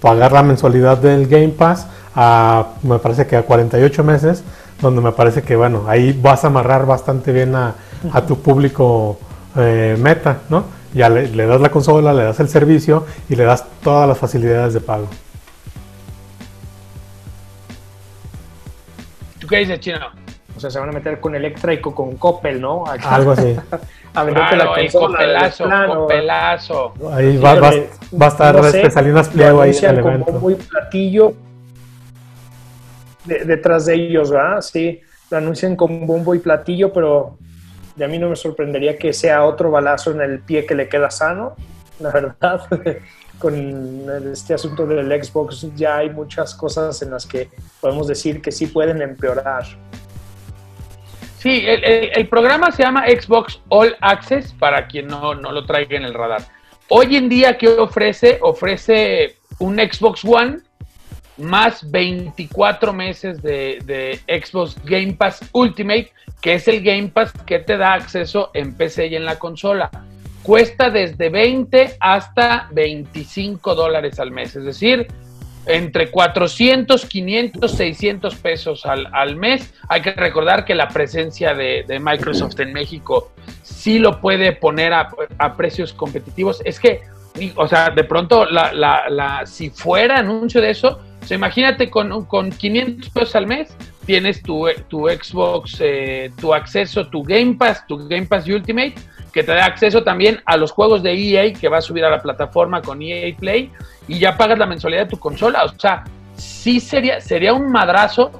pagar la mensualidad del Game Pass a, me parece que a 48 meses, donde me parece que, bueno, ahí vas a amarrar bastante bien a, a tu público eh, meta, ¿no? Ya le, le, das la consola, le das el servicio y le das todas las facilidades de pago. ¿Tú qué dices, Chino? O sea, se van a meter con Electra y con Coppel, ¿no? Algo así. a claro, la consola, el copelazo, copelazo. Ahí va, va, va, a estar no sé, Salinas Pliego ahí en el como evento. muy platillo de, detrás de ellos, ¿verdad? Sí, lo anuncian con bombo y platillo, pero de a mí no me sorprendería que sea otro balazo en el pie que le queda sano, la verdad. con este asunto del Xbox ya hay muchas cosas en las que podemos decir que sí pueden empeorar. Sí, el, programa se llama Xbox All Access para quien no, no, lo traiga en el radar. Hoy en día, ¿qué ofrece? Ofrece un Xbox One más 24 meses de, de, Xbox Game Pass Ultimate, que es el Game Pass que te da acceso en PC y en la consola. Cuesta desde 20 hasta 25 dólares al mes, es decir, entre 400, 500, 600 pesos al, al, mes. Hay que recordar que la presencia de, Microsoft en México sí lo puede poner a, a, precios competitivos. Es que, o sea, de pronto, la, la, si fuera anuncio de eso, o sea, imagínate con, con 500 pesos al mes, tienes tu, tu Xbox, eh, tu acceso, tu Game Pass, tu Game Pass Ultimate, que te da acceso también a los juegos de EA que va a subir a la plataforma con EA Play y ya pagas la mensualidad de tu consola. O sea, sí sería, sería un madrazo,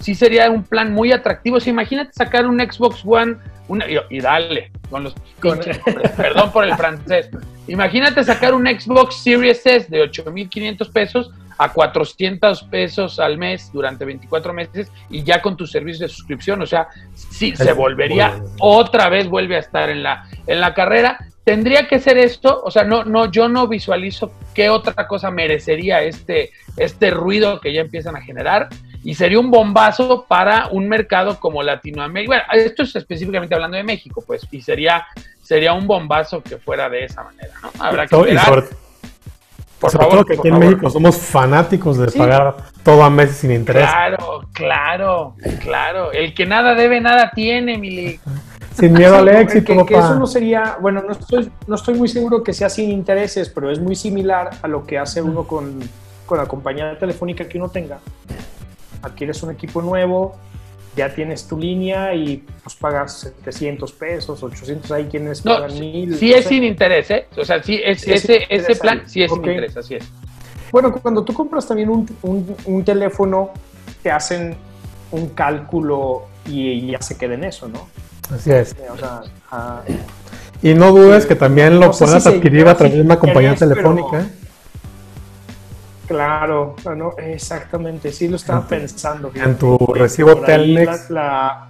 sí sería un plan muy atractivo. O sea, imagínate sacar un Xbox One una, y, y, dale, con los perdón por el francés. Imagínate sacar un Xbox Series S de 8.500 pesos a 400 pesos al mes durante 24 meses y ya con tu servicio de suscripción, o sea, sí, se volvería, otra vez vuelve a estar en la, en la carrera. Tendría que ser esto, o sea, no, no, yo no visualizo qué otra cosa merecería este, este ruido que ya empiezan a generar y sería un bombazo para un mercado como Latinoamérica. Bueno, esto es específicamente hablando de México, pues, y sería, sería un bombazo que fuera de esa manera, ¿no? Habrá que esperar. Por Sobre favor, todo que aquí en México somos fanáticos de sí. pagar todo a meses sin interés. Claro, claro, claro. El que nada debe, nada tiene, Mili. Sin miedo al éxito, que, que, eso no sería, bueno, no estoy, no estoy muy seguro que sea sin intereses, pero es muy similar a lo que hace uno con, con la compañía telefónica que uno tenga. Adquieres un equipo nuevo, ya tienes tu línea y pues pagas 700 pesos, 800, hay quienes no, pagan 1000. Sí no es sé. sin interés, ¿eh? O sea, sí, es, sí ese, es ese plan sí es okay. sin interés, así es. Bueno, cuando tú compras también un, un, un teléfono, te hacen un cálculo y, y, ya se queda en eso, ¿no? Así es. O sea, y no dudes que también lo no puedas si adquirir a través de una compañía telefónica. Pero... Claro, no, exactamente, sí lo estaba pensando. En tu recibo Telmex. La, la,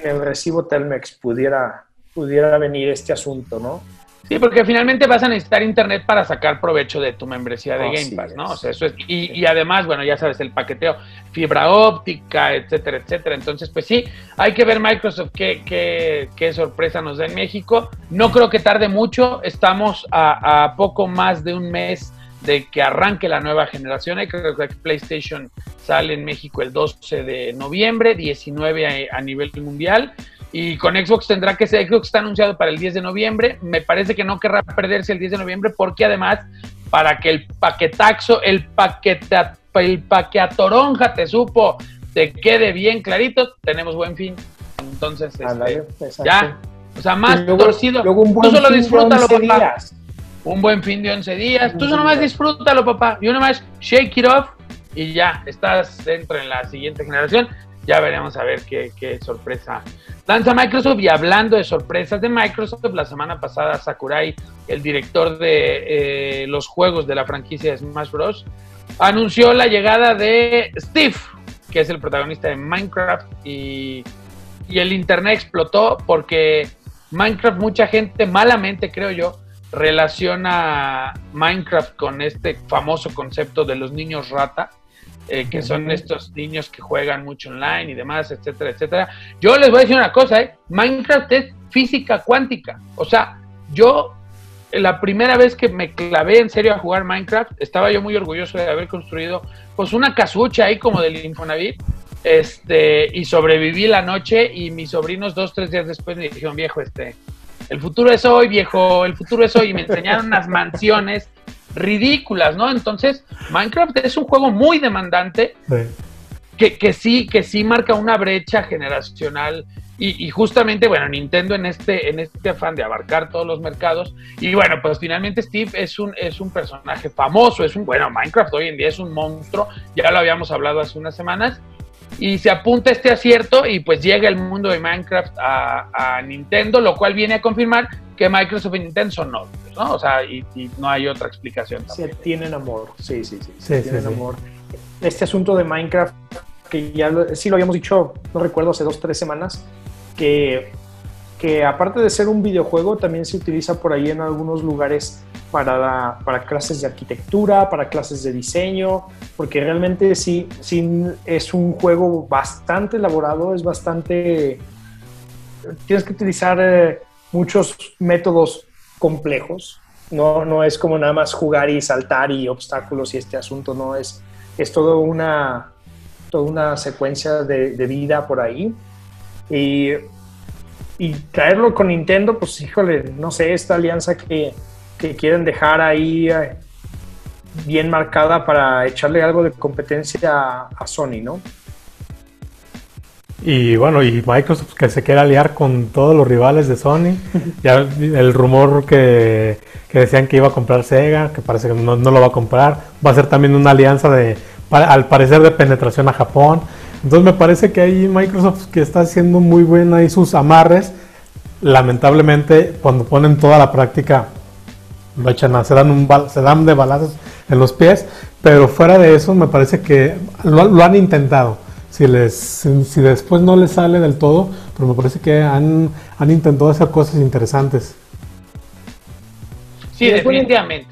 en el recibo Telmex pudiera, pudiera venir este asunto, ¿no? Sí, porque finalmente vas a necesitar internet para sacar provecho de tu membresía de oh, Game Pass, sí, ¿no? O sea, eso es, y, y, además, bueno, ya sabes, el paqueteo, fibra óptica, etcétera, etcétera. Entonces, pues sí, hay que ver Microsoft qué, qué, qué sorpresa nos da en México. No creo que tarde mucho, estamos a, a poco más de un mes de que arranque la nueva generación. Creo que PlayStation sale en México el 12 de noviembre, 19 a, a, nivel mundial. Y con Xbox tendrá que ser, Xbox está anunciado para el 10 de noviembre. Me parece que no querrá perderse el 10 de noviembre porque además, para que el paquetaxo, el paqueta, el paquetoronja te supo, te quede bien clarito, tenemos buen fin. Entonces, este, ya, O sea, más torcido. Tú solo disfrútalo, papá. Un buen fin de 11 días. Tú solo más disfrútalo, papá. Y uno más, shake it off y ya, estás dentro en la siguiente generación. Ya veremos a ver qué, sorpresa lanza Microsoft. Y hablando de sorpresas de Microsoft, la semana pasada Sakurai, el director de eh, los juegos de la franquicia de Smash Bros., anunció la llegada de Steve, que es el protagonista de Minecraft. Y, y el internet explotó porque Minecraft, mucha gente, malamente creo yo, relaciona Minecraft con este famoso concepto de los niños rata eh, que son estos niños que juegan mucho online y demás, etcétera, etcétera. Yo les voy a decir una cosa, ¿eh? Minecraft es física cuántica. O sea, yo la primera vez que me clavé en serio a jugar Minecraft, estaba yo muy orgulloso de haber construido pues una casucha ahí como del Infonavit, este, y sobreviví la noche y mis sobrinos dos, tres días después me dijeron, viejo, este, el futuro es hoy, viejo, el futuro es hoy, y me enseñaron unas mansiones ridículas, ¿no? Entonces, Minecraft es un juego muy demandante Que, que, sí, que sí marca una brecha generacional. Y, justamente, bueno, Nintendo en este, en este afán de abarcar todos los mercados. Y bueno, pues finalmente Steve es un, es un personaje famoso, es un, bueno, Minecraft hoy en día es un monstruo, ya lo habíamos hablado hace unas semanas. Y se apunta este acierto y pues llega el mundo de Minecraft a, a Nintendo, lo cual viene a confirmar que Microsoft y Nintendo son novios, ¿no? O sea, y, no hay otra explicación. Tienen amor, sí, sí, sí, tienen amor. Este asunto de Minecraft, que ya sí lo habíamos dicho, no recuerdo, hace dos, tres semanas, que, que aparte de ser un videojuego, también se utiliza por ahí en algunos lugares para, para clases de arquitectura, para clases de diseño, porque realmente sí, sí es un juego bastante elaborado, es bastante... Tienes que utilizar... Eh, muchos métodos complejos. No, no es como nada más jugar y saltar y obstáculos y este asunto, no es, es todo una, toda una secuencia de, vida por ahí. Y, y, traerlo con Nintendo, pues híjole, no sé, esta alianza que, que quieren dejar ahí eh, bien marcada para echarle algo de competencia a Sony, ¿no? Y bueno, y Microsoft que se quiere aliar con todos los rivales de Sony. ya el rumor que, decían que iba a comprar Sega, que parece que no, lo va a comprar. Va a ser también una alianza de, al parecer, de penetración a Japón. Entonces me parece que ahí Microsoft que está haciendo muy buena ahí sus amarres. Lamentablemente, cuando ponen toda la práctica, lo echan se dan, un, se dan de balazos en los pies. Pero fuera de eso, me parece que lo han intentado si, les, si, después no les sale del todo, pero me parece que han, han intentado hacer cosas interesantes. Sí, definitivamente.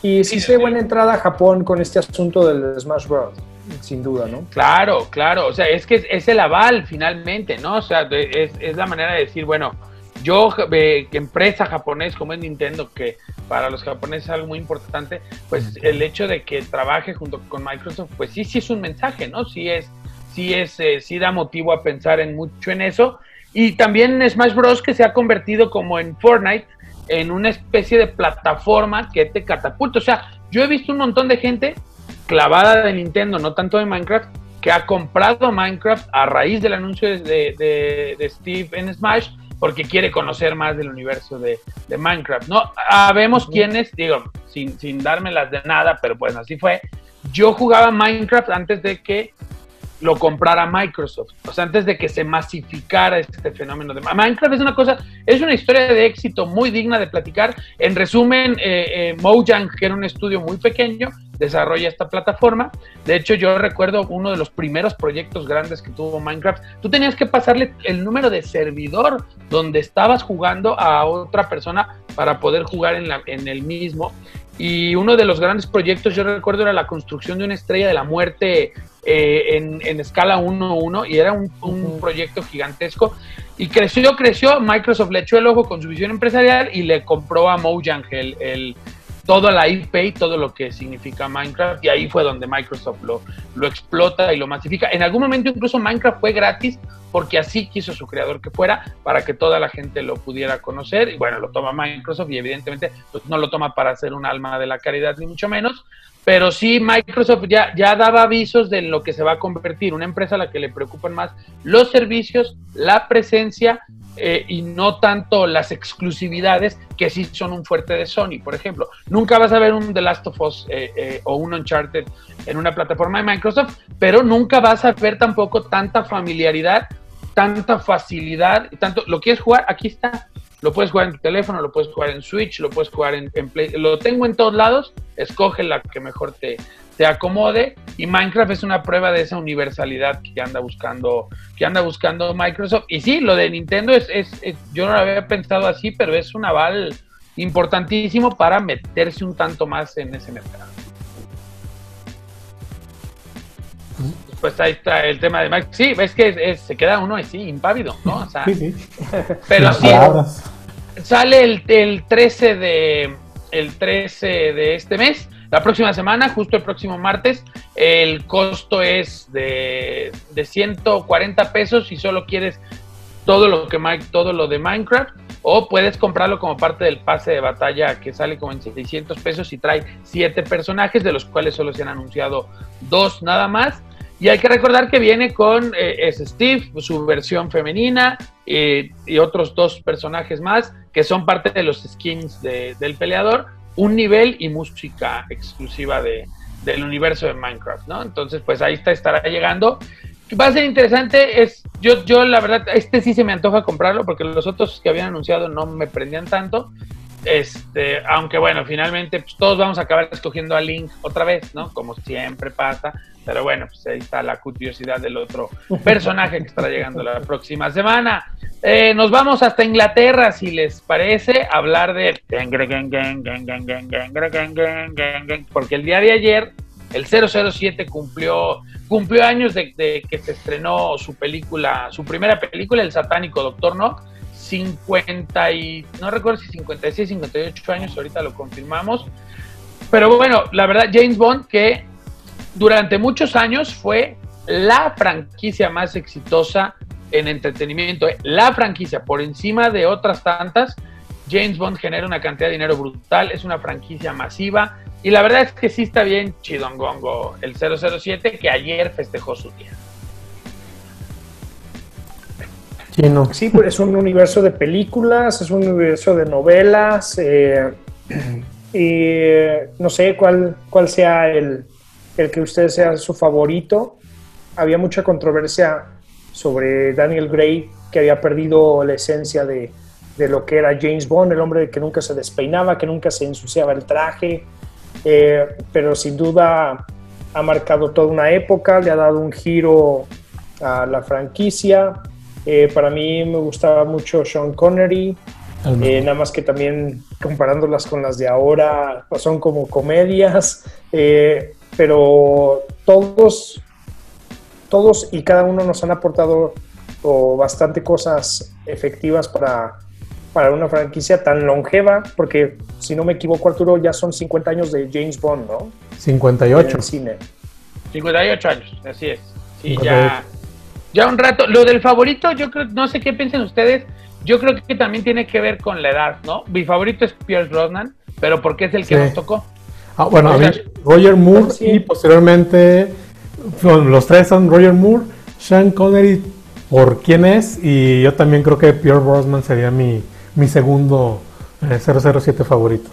Y sí, se buena entrada a Japón con este asunto del Smash Bros. Sin duda, ¿no? Claro, claro. O sea, es que es, el aval finalmente, ¿no? O sea, es, es la manera de decir, bueno, yo, eh, empresa japonés como es Nintendo, que para los japoneses es algo muy importante, pues el hecho de que trabaje junto con Microsoft, pues sí, sí es un mensaje, ¿no? Sí es, sí, es, eh, sí da motivo a pensar en mucho en eso. Y también Smash Bros. que se ha convertido como en Fortnite, en una especie de plataforma que te catapulta. O sea, yo he visto un montón de gente clavada de Nintendo, no tanto de Minecraft, que ha comprado Minecraft a raíz del anuncio de, de, Steve en Smash porque quiere conocer más del universo de, Minecraft. No, sabemos quiénes, digo, sin, sin dármelas de nada, pero pues así fue. Yo jugaba Minecraft antes de que lo comprara Microsoft. O sea, antes de que se masificara este fenómeno de Minecraft es una cosa, es una historia de éxito muy digna de platicar. En resumen, eh, eh, Mojang, que era un estudio muy pequeño, desarrolla esta plataforma. De hecho, yo recuerdo uno de los primeros proyectos grandes que tuvo Minecraft. Tú tenías que pasarle el número de servidor donde estabas jugando a otra persona para poder jugar en, la, en el mismo. Y uno de los grandes proyectos, yo recuerdo, era la construcción de una estrella de la muerte eh, en, escala 1-1 y era un, proyecto gigantesco. Y creció, creció, Microsoft le echó el ojo con su visión empresarial y le compró a Mojang el, el toda la IP y todo lo que significa Minecraft. Y ahí fue donde Microsoft lo, lo explota y lo masifica. En algún momento incluso Minecraft fue gratis porque así quiso su creador que fuera para que toda la gente lo pudiera conocer. Y bueno, lo toma Microsoft y evidentemente pues, no lo toma para hacer un alma de la caridad ni mucho menos, pero sí Microsoft ya, ya daba avisos de lo que se va a convertir, una empresa a la que le preocupan más los servicios, la presencia eh, y no tanto las exclusividades que sí son un fuerte de Sony, por ejemplo. Nunca vas a ver un The Last of Us eh, eh, o un Uncharted en una plataforma de Microsoft, pero nunca vas a ver tampoco tanta familiaridad, tanta facilidad, tanto, ¿lo quieres jugar? Aquí está. Lo puedes jugar en tu teléfono, lo puedes jugar en Switch, lo puedes jugar en, Play. Lo tengo en todos lados, escoge la que mejor te, te acomode y Minecraft es una prueba de esa universalidad que anda buscando que anda buscando Microsoft y sí lo de Nintendo es, es, yo no lo había pensado así pero es un aval importantísimo para meterse un tanto más en ese mercado pues ahí está el tema de Microsoft sí ves que se queda uno así impávido no o sea, pero sí sale el, el 13 de el 13 de este mes la próxima semana, justo el próximo martes, el costo es de, de 140 pesos si solo quieres todo lo que todo lo de Minecraft o puedes comprarlo como parte del pase de batalla que sale como en 600 pesos y trae siete personajes de los cuales solo se han anunciado dos nada más y hay que recordar que viene con eh, Steve su versión femenina eh, y otros dos personajes más que son parte de los skins del peleador un nivel y música exclusiva de, del universo de Minecraft, ¿no? Entonces, pues ahí está, estará llegando. Va a ser interesante, es, yo, yo la verdad, este sí se me antoja comprarlo porque los otros que habían anunciado no me prendían tanto. Este, aunque bueno, finalmente pues, todos vamos a acabar escogiendo a Link otra vez, ¿no? Como siempre pasa. Pero bueno, pues ahí está la curiosidad del otro personaje que estará llegando la próxima semana. Eh, nos vamos hasta Inglaterra, si les parece, hablar de... Porque el día de ayer, el 007 cumplió, cumplió años de, que se estrenó su película, su primera película, El satánico Doctor No. 50 y... no recuerdo si 56, 58 años, ahorita lo confirmamos. Pero bueno, la verdad, James Bond, que durante muchos años fue la franquicia más exitosa en entretenimiento. ¿eh? La franquicia, por encima de otras tantas, James Bond genera una cantidad de dinero brutal, es una franquicia masiva. Y la verdad es que sí está bien chidongongo el 007 que ayer festejó su día. Sí, pues es un universo de películas, es un universo de novelas. Eh, no sé cuál, cuál sea el, el que usted sea su favorito. Había mucha controversia sobre Daniel Gray, que había perdido la esencia de, lo que era James Bond, el hombre que nunca se despeinaba, que nunca se ensuciaba el traje, eh, pero sin duda ha marcado toda una época, le ha dado un giro a la franquicia. Eh, para mí me gustaba mucho Sean Connery, eh, nada más que también comparándolas con las de ahora, pues son como comedias pero todos, todos y cada uno nos han aportado bastante cosas efectivas para, para una franquicia tan longeva, porque si no me equivoco, Arturo, ya son 50 años de James Bond, ¿no? 58. En cine. 58 años, así es. Sí, ya, ya un rato. Lo del favorito, yo creo, no sé qué piensan ustedes, yo creo que también tiene que ver con la edad, ¿no? Mi favorito es Pierce Brosnan, pero porque es el que nos tocó. Ah, bueno, a Roger Moore y posteriormente los tres son Roger Moore, Sean Connery por quién es y yo también creo que Pierre Brosnan sería mi, mi segundo 007 eh, favorito.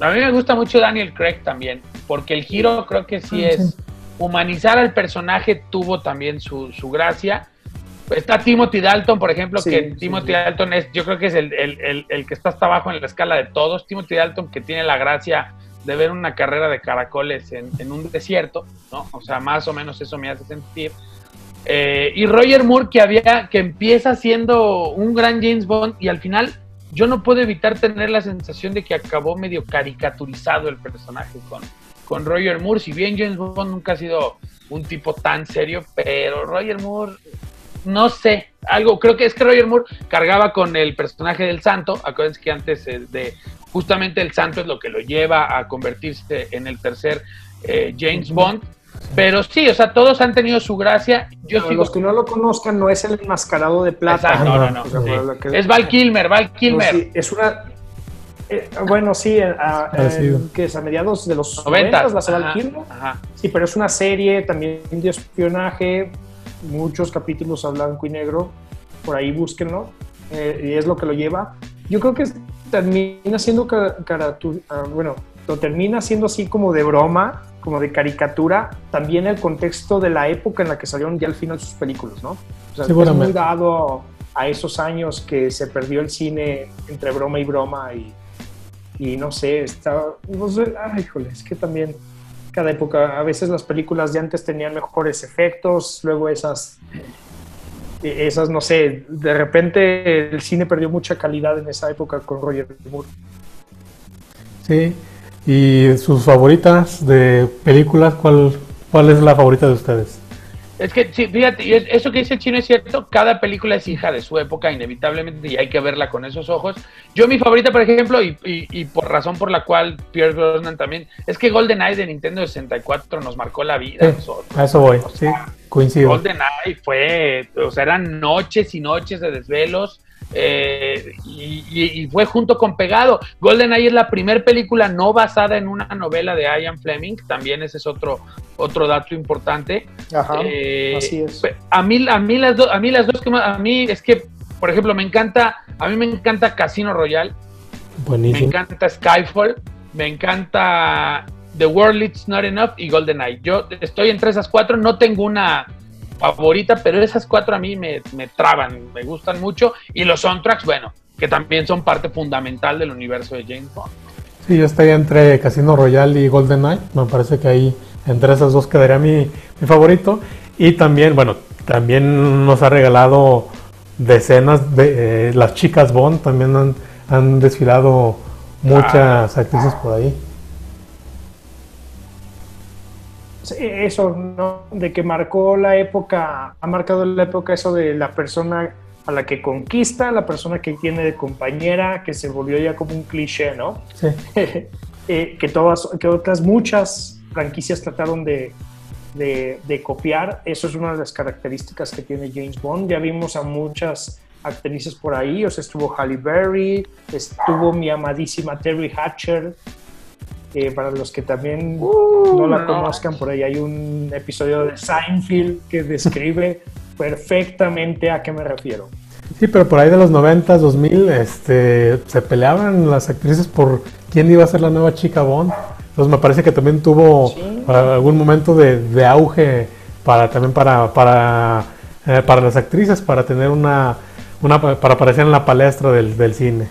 A mí me gusta mucho Daniel Craig también, porque el giro creo que sí ah, es humanizar al personaje tuvo también su, su gracia Está Timothy Dalton, por ejemplo, que Timothy Dalton es, yo creo que es el, que está hasta abajo en la escala de todos. Timothy Dalton que tiene la gracia de ver una carrera de caracoles en, un desierto, ¿no? O sea, más o menos eso me hace sentir. Eh, y Roger Moore que había, que empieza siendo un gran James Bond y al final yo no puedo evitar tener la sensación de que acabó medio caricaturizado el personaje con, con Roger Moore. Si bien James Bond nunca ha sido un tipo tan serio, pero Roger Moore no sé, algo, creo que es que Roger Moore cargaba con el personaje del santo, acuérdense que antes eh, de, justamente el santo es lo que lo lleva a convertirse en el tercer eh, James Bond, pero sí, o sea, todos han tenido su gracia. Yo Los que no lo conozcan, no es el enmascarado de plata. no, no, no. Es Val Kilmer, Val Kilmer. es una Eh, bueno, sí, a, que es a mediados de los 90 la se va al Sí, pero es una serie también de espionaje, muchos capítulos a blanco y negro, por ahí búsquenlo, eh, y es lo que lo lleva. Yo creo que termina siendo, ah, bueno, lo termina siendo así como de broma, como de caricatura, también el contexto de la época en la que salieron ya al final sus películas, ¿no? O sea, es muy dado a esos años que se perdió el cine entre broma y broma y, y no sé, está, no ay, híjole, es que también cada época, a veces las películas de antes tenían mejores efectos, luego esas, esas, no sé, de repente el cine perdió mucha calidad en esa época con Roger Moore. Sí, y sus favoritas de películas, ¿cuál, cuál es la favorita de ustedes? Es que, sí, fíjate, eso que dice el chino es cierto, cada película es hija de su época, inevitablemente, y hay que verla con esos ojos. Yo mi favorita, por ejemplo, y, y, por razón por la cual Pierre Brosnan también, es que GoldenEye de Nintendo 64 nos marcó la vida. a eso voy, sí, coincido. GoldenEye fue, o sea, eran noches y noches de desvelos, eh, y, fue junto con Pegado. GoldenEye es la primera película no basada en una novela de Ian Fleming, también ese es otro, otro dato importante. Ajá, eh, así es. A mí, a mí las dos, a mí las dos que a mí es que, por ejemplo, me encanta, a mí me encanta Casino Royale, me encanta Skyfall, me encanta The World It's Not Enough y GoldenEye. Yo estoy entre esas cuatro, no tengo una favorita, pero esas cuatro a mí me, traban, me gustan mucho. Y los soundtracks, bueno, que también son parte fundamental del universo de James Bond. Sí, yo estoy entre Casino Royale y GoldenEye. Me parece que ahí entre esas dos quedaría mi, favorito. Y también, bueno, también nos ha regalado decenas de eh, las chicas Bond. También han, han desfilado muchas ah. actrices por ahí. Eso, ¿no? De que marcó la época, ha marcado la época eso de la persona a la que conquista, la persona que tiene de compañera, que se volvió ya como un cliché, ¿no? Sí. Eh, que todas, que otras muchas franquicias trataron de, de, copiar. Eso es una de las características que tiene James Bond. Ya vimos a muchas actrices por ahí, o sea, estuvo Halle Berry, estuvo mi amadísima Terry Hatcher, para los que también uh, no la conozcan, por ahí hay un episodio de Seinfeld que describe perfectamente a qué me refiero. Sí, pero por ahí de los 90, 2000, este, se peleaban las actrices por quién iba a ser la nueva chica Bond. Entonces me parece que también tuvo algún momento de, auge para también para para, eh, para las actrices, para tener una, una para aparecer en la palestra del, del cine.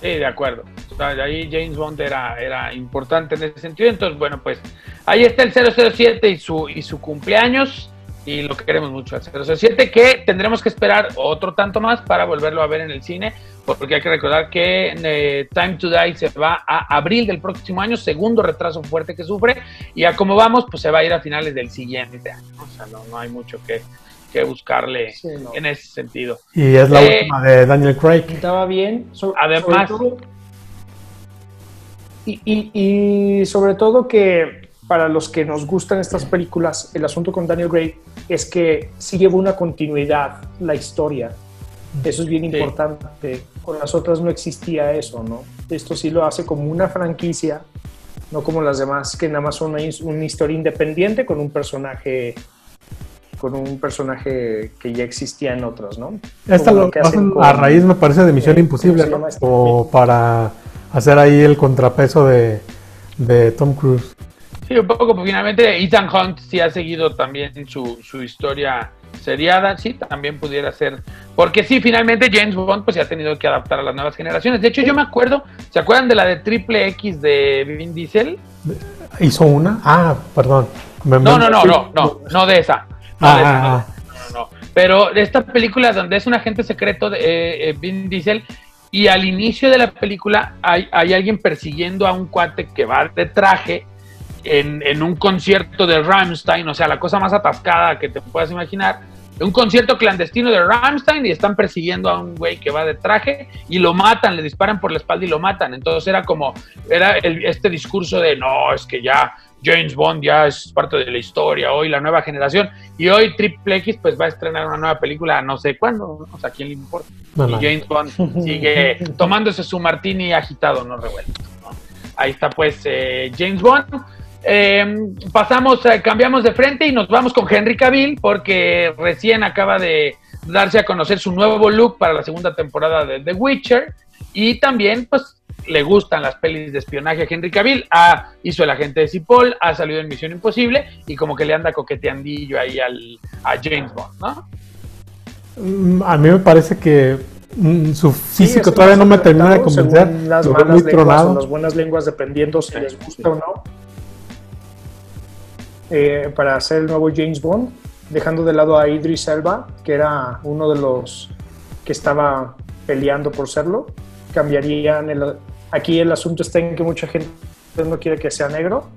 Sí, de acuerdo. ahí James Bond era, era importante en ese sentido. Entonces, bueno, pues ahí está el 007 y su, y su cumpleaños. Y lo que queremos mucho al 007, que tendremos que esperar otro tanto más para volverlo a ver en el cine, porque hay que recordar que eh, Time to Die se va a abril del próximo año, segundo retraso fuerte que sufre, y a como vamos, pues se va a ir a finales del siguiente año. O sea, no, no hay mucho que, que buscarle en ese sentido. Y es la eh, última de Daniel Craig. Estaba bien. Además. y, sobre todo que para los que nos gustan estas películas, el asunto con Daniel Craig es que sí lleva una continuidad la historia. Eso es bien importante. Con las otras no existía eso, ¿no? Esto sí lo hace como una franquicia, no como las demás, que nada más son una, una historia independiente con un personaje con un personaje que ya existía en otros, ¿no? Esta lo, a raíz, me parece, de Misión Imposible, ¿no? Este o para hacer ahí el contrapeso de, Tom Cruise. Sí, un poco, porque finalmente Ethan Hunt sí ha seguido también su, su historia seriada, sí, también pudiera ser. Porque sí, finalmente James Bond pues se ha tenido que adaptar a las nuevas generaciones. De hecho, yo me acuerdo, ¿se acuerdan de la de Triple X de Vin Diesel? ¿Hizo una? Ah, perdón. no, no, no, no, no, no de esa. Ah, ah, ah. no, Pero esta película donde es un agente secreto de eh, eh, Vin Diesel y al inicio de la película hay, alguien persiguiendo a un cuate que va de traje en, un concierto de Rammstein, o sea, la cosa más atascada que te puedas imaginar. un concierto clandestino de Rammstein y están persiguiendo a un güey que va de traje y lo matan, le disparan por la espalda y lo matan. Entonces era como, era este discurso de, no, es que ya James Bond ya es parte de la historia, hoy la nueva generación, y hoy Triple X pues va a estrenar una nueva película no sé cuándo, o sea, ¿a quién le importa? y James Bond sigue tomándose su martini agitado, no revuelto. Ahí está pues eh, James Bond. Eh, pasamos, eh, cambiamos de frente y nos vamos con Henry Cavill porque recién acaba de darse a conocer su nuevo look para la segunda temporada de The Witcher y también pues le gustan las pelis de espionaje a Henry Cavill, ha, hizo el agente de Cipoll, ha salido en Misión Imposible y como que le anda coqueteandillo ahí al, a James Bond, ¿no? Mm, a mí me parece que mm, su físico todavía no me termina de convencer. Las malas lenguas o las buenas lenguas, dependiendo si les gusta o no. Eh, para hacer el nuevo James Bond, dejando de lado a Idris Elba, que era uno de los que estaba peleando por serlo, cambiarían el, aquí el asunto está en que mucha gente no quiere que sea negro,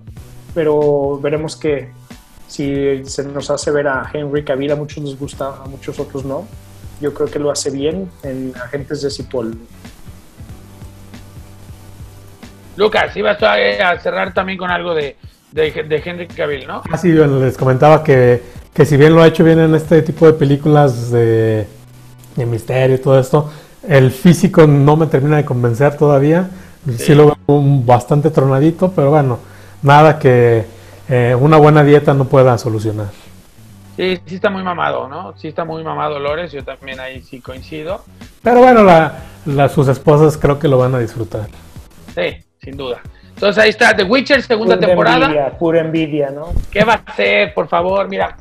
pero veremos que si se nos hace ver a Henry Cavill, a muchos les gusta, a muchos otros no. Yo creo que lo hace bien en Agentes de Cipoll. Lucas, ibas a cerrar también con algo de, de, Henry Cavill, ¿no? Ah, sí, les comentaba que, que, si bien lo ha hecho bien en este tipo de películas de, de misterio y todo esto, el físico no me termina de convencer todavía. Sí, lo veo bastante tronadito, pero bueno, nada que eh, una buena dieta no pueda solucionar. Sí, sí está muy mamado, ¿no? Sí está muy mamado Lores, yo también ahí sí coincido. Pero bueno, la, sus esposas creo que lo van a disfrutar. Sí, sin duda. Entonces ahí está The Witcher, segunda temporada. Envidia, pura envidia, ¿no? ¿Qué va a hacer, por favor? Mira,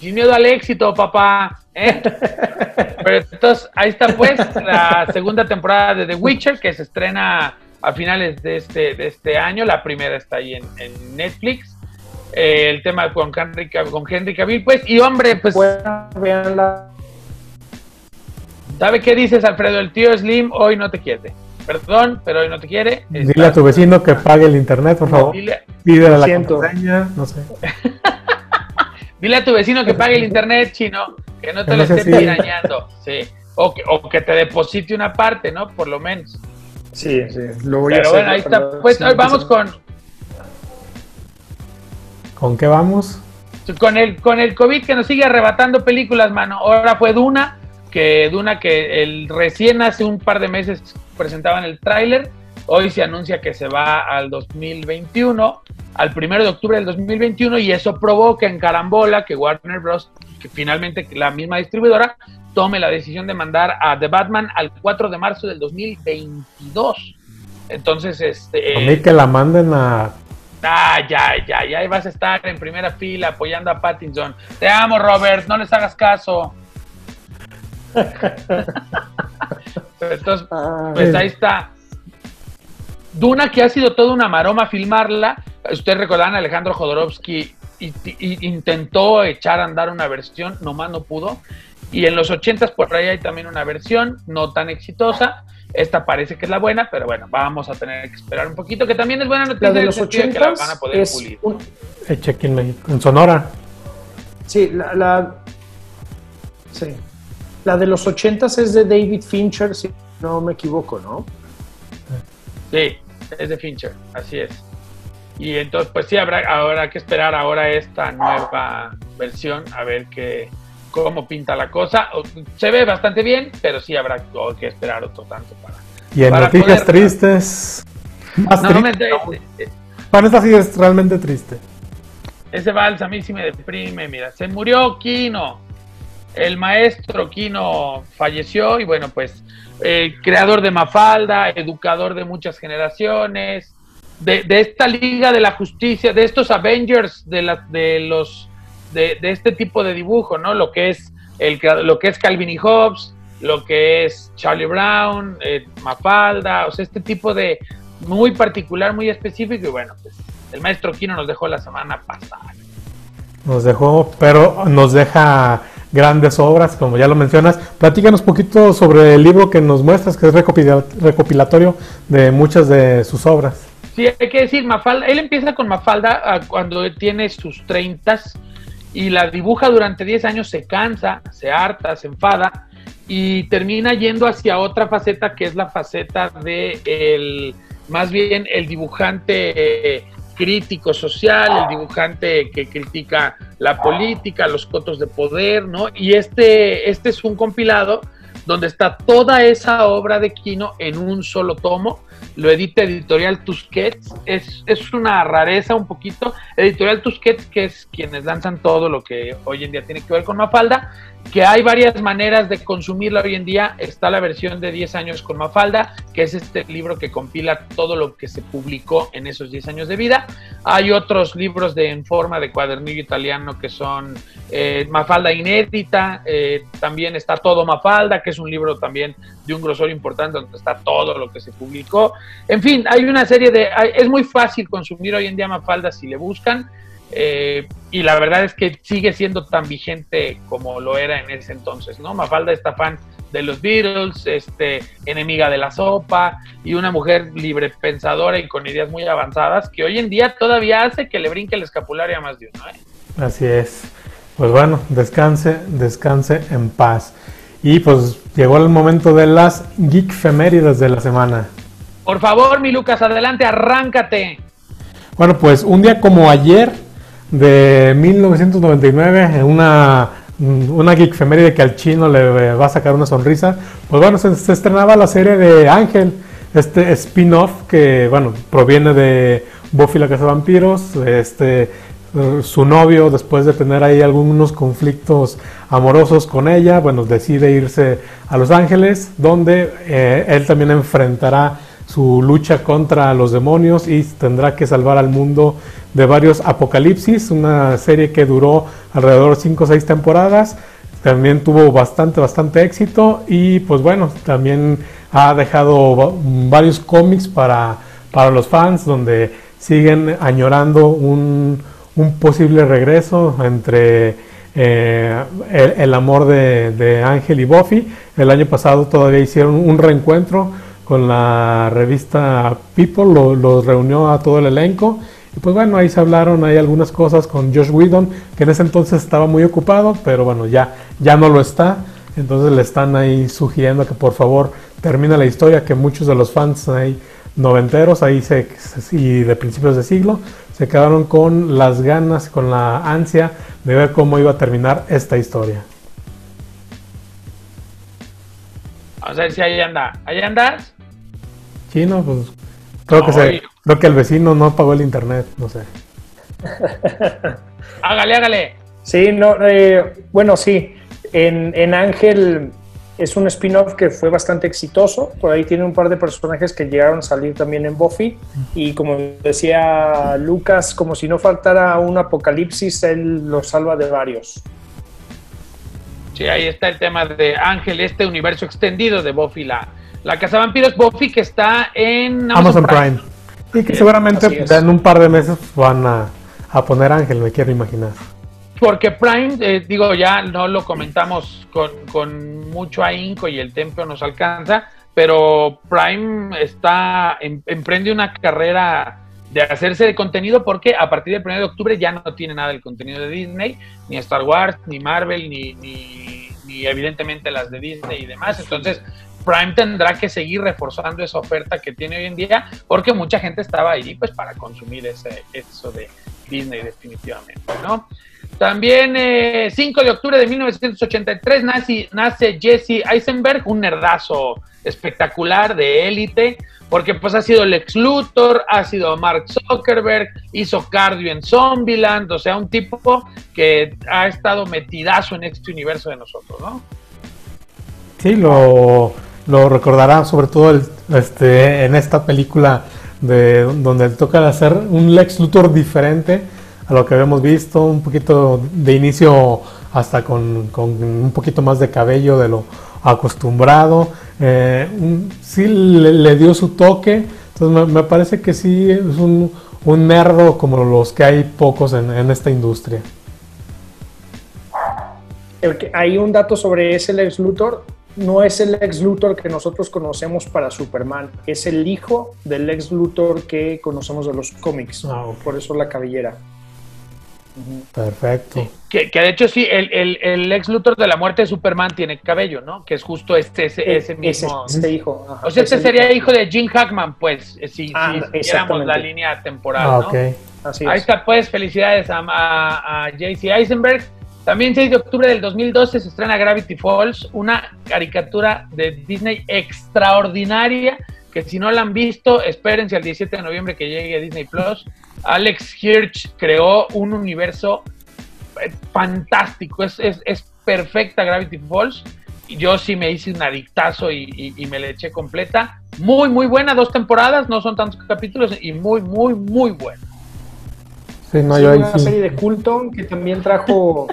sin miedo al éxito, papá. ¿eh? Pero entonces ahí está pues la segunda temporada de The Witcher que se estrena a finales de este, de este año. La primera está ahí en, Netflix. Eh, el tema con Henry, con Henry Cavill, pues, y hombre, pues. veanla. ¿Sabe qué dices, Alfredo? El tío Slim hoy no te quiere. Perdón, pero hoy no te quiere. Dile a tu vecino que pague el internet, por favor. Pídele la contraseña, no sé. Dile a tu vecino que pague el internet, chino, que no te lo esté pirañando, sí. O que, o que te deposite una parte, ¿no? Por lo menos. Sí, sí, lo voy Pero a bueno, ahí está. Pues hoy vamos con. ¿Con qué vamos? Con el, con el COVID que nos sigue arrebatando películas, mano. Ahora fue Duna, que Duna que el, recién hace un par de meses presentaban el tráiler. Hoy se anuncia que se va al 2021 al primero de octubre del 2021 y eso provoca en carambola que Warner Bros., que finalmente la misma distribuidora, tome la decisión de mandar a The Batman al 4 de marzo del 2022. Entonces, este... A mí que la manden a... Ah, ya, ya, ya vas a estar en primera fila apoyando a Pattinson. Te amo, Robert, no les hagas caso. Entonces, pues ahí está. Duna, que ha sido toda una maroma filmarla, Ustedes recordarán, Alejandro Jodorowsky intentó echar a andar una versión, nomás no pudo. Y en los 80 por ahí hay también una versión no tan exitosa. Esta parece que es la buena, pero bueno, vamos a tener que esperar un poquito, que también es buena noticia. La de los 80 que la van a poder pulir. en Sonora. Sí, la, sí. La de los 80 es de David Fincher, si no me equivoco, ¿no? Sí, es de Fincher, así es. Y entonces, pues sí, habrá, habrá que esperar ahora esta nueva versión, a ver qué, cómo pinta la cosa. Se ve bastante bien, pero sí habrá que esperar otro tanto para. Y en noticias tristes. Más no, triste, Bueno, esta sí es realmente triste. Ese vals a mí sí me deprime. Mira, se murió Kino. El maestro Kino falleció y bueno, pues eh, creador de Mafalda, educador de muchas generaciones, de, esta Liga de la Justicia, de estos Avengers, de, de los de, este tipo de dibujo, ¿no? Lo que es el lo que es Calvin y Hobbes, lo que es Charlie Brown, eh, Mafalda, o sea, este tipo de muy particular, muy específico, y bueno, pues el maestro Kino nos dejó la semana pasada. Nos dejó, pero nos deja grandes obras, como ya lo mencionas. Platícanos poquito sobre el libro que nos muestras, que es recopilatorio de muchas de sus obras. Sí, hay que decir, Mafalda, él empieza con Mafalda ah, cuando tiene sus treintas y la dibuja durante 10 años, se cansa, se harta, se enfada y termina yendo hacia otra faceta que es la faceta de el, más bien el dibujante crítico social, el dibujante que critica la política, los cotos de poder, ¿no? Y este, este es un compilado donde está toda esa obra de Kino en un solo tomo. Lo edita Editorial Tusquets. Es, es una rareza un poquito. Editorial Tusquets, que es quienes lanzan todo lo que hoy en día tiene que ver con Mafalda, que hay varias maneras de consumirla hoy en día. Está la versión de 10 años con Mafalda, que es este libro que compila todo lo que se publicó en esos 10 años de vida. Hay otros libros de, en forma de cuadernillo italiano que son eh, Mafalda inédita. Eh, también está Todo Mafalda, que es un libro también de un grosor importante donde está todo lo que se publicó. En fin, hay una serie de... es muy fácil consumir hoy en día Mafalda si le buscan. Eh, y la verdad es que sigue siendo tan vigente como lo era en ese entonces, ¿no? Mafalda está fan de los Beatles, este, enemiga de la sopa y una mujer libre pensadora y con ideas muy avanzadas que hoy en día todavía hace que le brinque el escapulario a más de uno. ¿eh? Así es. Pues bueno, descanse, descanse en paz. Y pues llegó el momento de las geek femérides de la semana. Por favor, mi Lucas, adelante, arráncate. Bueno, pues un día como ayer, de 1999, una, una geek de que al chino le va a sacar una sonrisa. Pues bueno, se, estrenaba la serie de Ángel, este spin-off que, bueno, proviene de Buffy la Casa de Vampiros, este, su novio, después de tener ahí algunos conflictos amorosos con ella, bueno, decide irse a Los Ángeles, donde eh, él también enfrentará su lucha contra los demonios y tendrá que salvar al mundo de varios apocalipsis, una serie que duró alrededor de 5 o 6 temporadas, también tuvo bastante, bastante éxito y pues bueno, también ha dejado varios cómics para, para los fans donde siguen añorando un, posible regreso entre eh, el, amor de, de Ángel y Buffy. El año pasado todavía hicieron un reencuentro con la revista People, los reunió a todo el elenco y pues bueno, ahí se hablaron, hay algunas cosas con Josh Whedon, que en ese entonces estaba muy ocupado, pero bueno, ya, ya no lo está. Entonces le están ahí sugiriendo que por favor termine la historia, que muchos de los fans ahí noventeros ahí se, y de principios de siglo se quedaron con las ganas, con la ansia de ver cómo iba a terminar esta historia. Vamos a ver si ahí anda. ¿Ahí andas? Chino, pues Creo que, creo que el vecino no pagó el internet, no sé. hágale, hágale. Sí, no, eh, bueno, sí. En, Ángel es un spin-off que fue bastante exitoso. Por ahí tiene un par de personajes que llegaron a salir también en Buffy. Y como decía Lucas, como si no faltara un apocalipsis, él lo salva de varios. Sí, ahí está el tema de Ángel, este universo extendido de Buffy, la, la Casa de Vampiros Buffy que está en Amazon, Prime. Y que seguramente en un par de meses van a, poner Ángel, me quiero imaginar. Porque Prime, eh, digo, ya no lo comentamos con, mucho ahínco y el templo nos alcanza, pero Prime está em, emprende una carrera de hacerse de contenido porque a partir del 1 de octubre ya no tiene nada del contenido de Disney, ni Star Wars, ni Marvel, ni, ni, ni evidentemente las de Disney y demás. Entonces, Prime tendrá que seguir reforzando esa oferta que tiene hoy en día, porque mucha gente estaba ahí pues para consumir ese, eso de Disney definitivamente, ¿no? También 5 eh, de octubre de 1983 nace, nace Jesse Eisenberg, un nerdazo espectacular de élite, porque pues ha sido Lex Luthor, ha sido Mark Zuckerberg, hizo cardio en Zombieland, o sea, un tipo que ha estado metidazo en este universo de nosotros, ¿no? Sí, lo, lo recordará sobre todo este, en esta película de, donde toca hacer un Lex Luthor diferente a lo que habíamos visto, un poquito de inicio hasta con, un poquito más de cabello de lo acostumbrado. Eh, sí le, dio su toque, entonces me, parece que sí es un, un, nerdo como los que hay pocos en, en esta industria. Hay un dato sobre ese Lex Luthor no es el ex Luthor que nosotros conocemos para Superman, es el hijo del ex Luthor que conocemos de los cómics. Ah, Por eso la cabellera. Perfecto. Que, de hecho sí, el, el, el, ex Luthor de la muerte de Superman tiene cabello, ¿no? Que es justo este, ese, ese mismo. Ese, hijo. o sea, este sería hijo de Jim Hackman, pues, eh, si, ah, si la línea temporal, ah, ¿no? Ahí está, pues, felicidades a, a, a JC Eisenberg. También 6 de octubre del 2012 se estrena Gravity Falls, una caricatura de Disney extraordinaria que si no la han visto, espérense al 17 de noviembre que llegue a Disney Plus. Alex Hirsch creó un universo eh, fantástico, es, perfecta Gravity Falls. Yo sí me hice un adictazo y, me la eché completa. Muy, muy buena, dos temporadas, no son tantos capítulos y muy, muy, muy buena. Sí, no, hay una serie de culto que también trajo,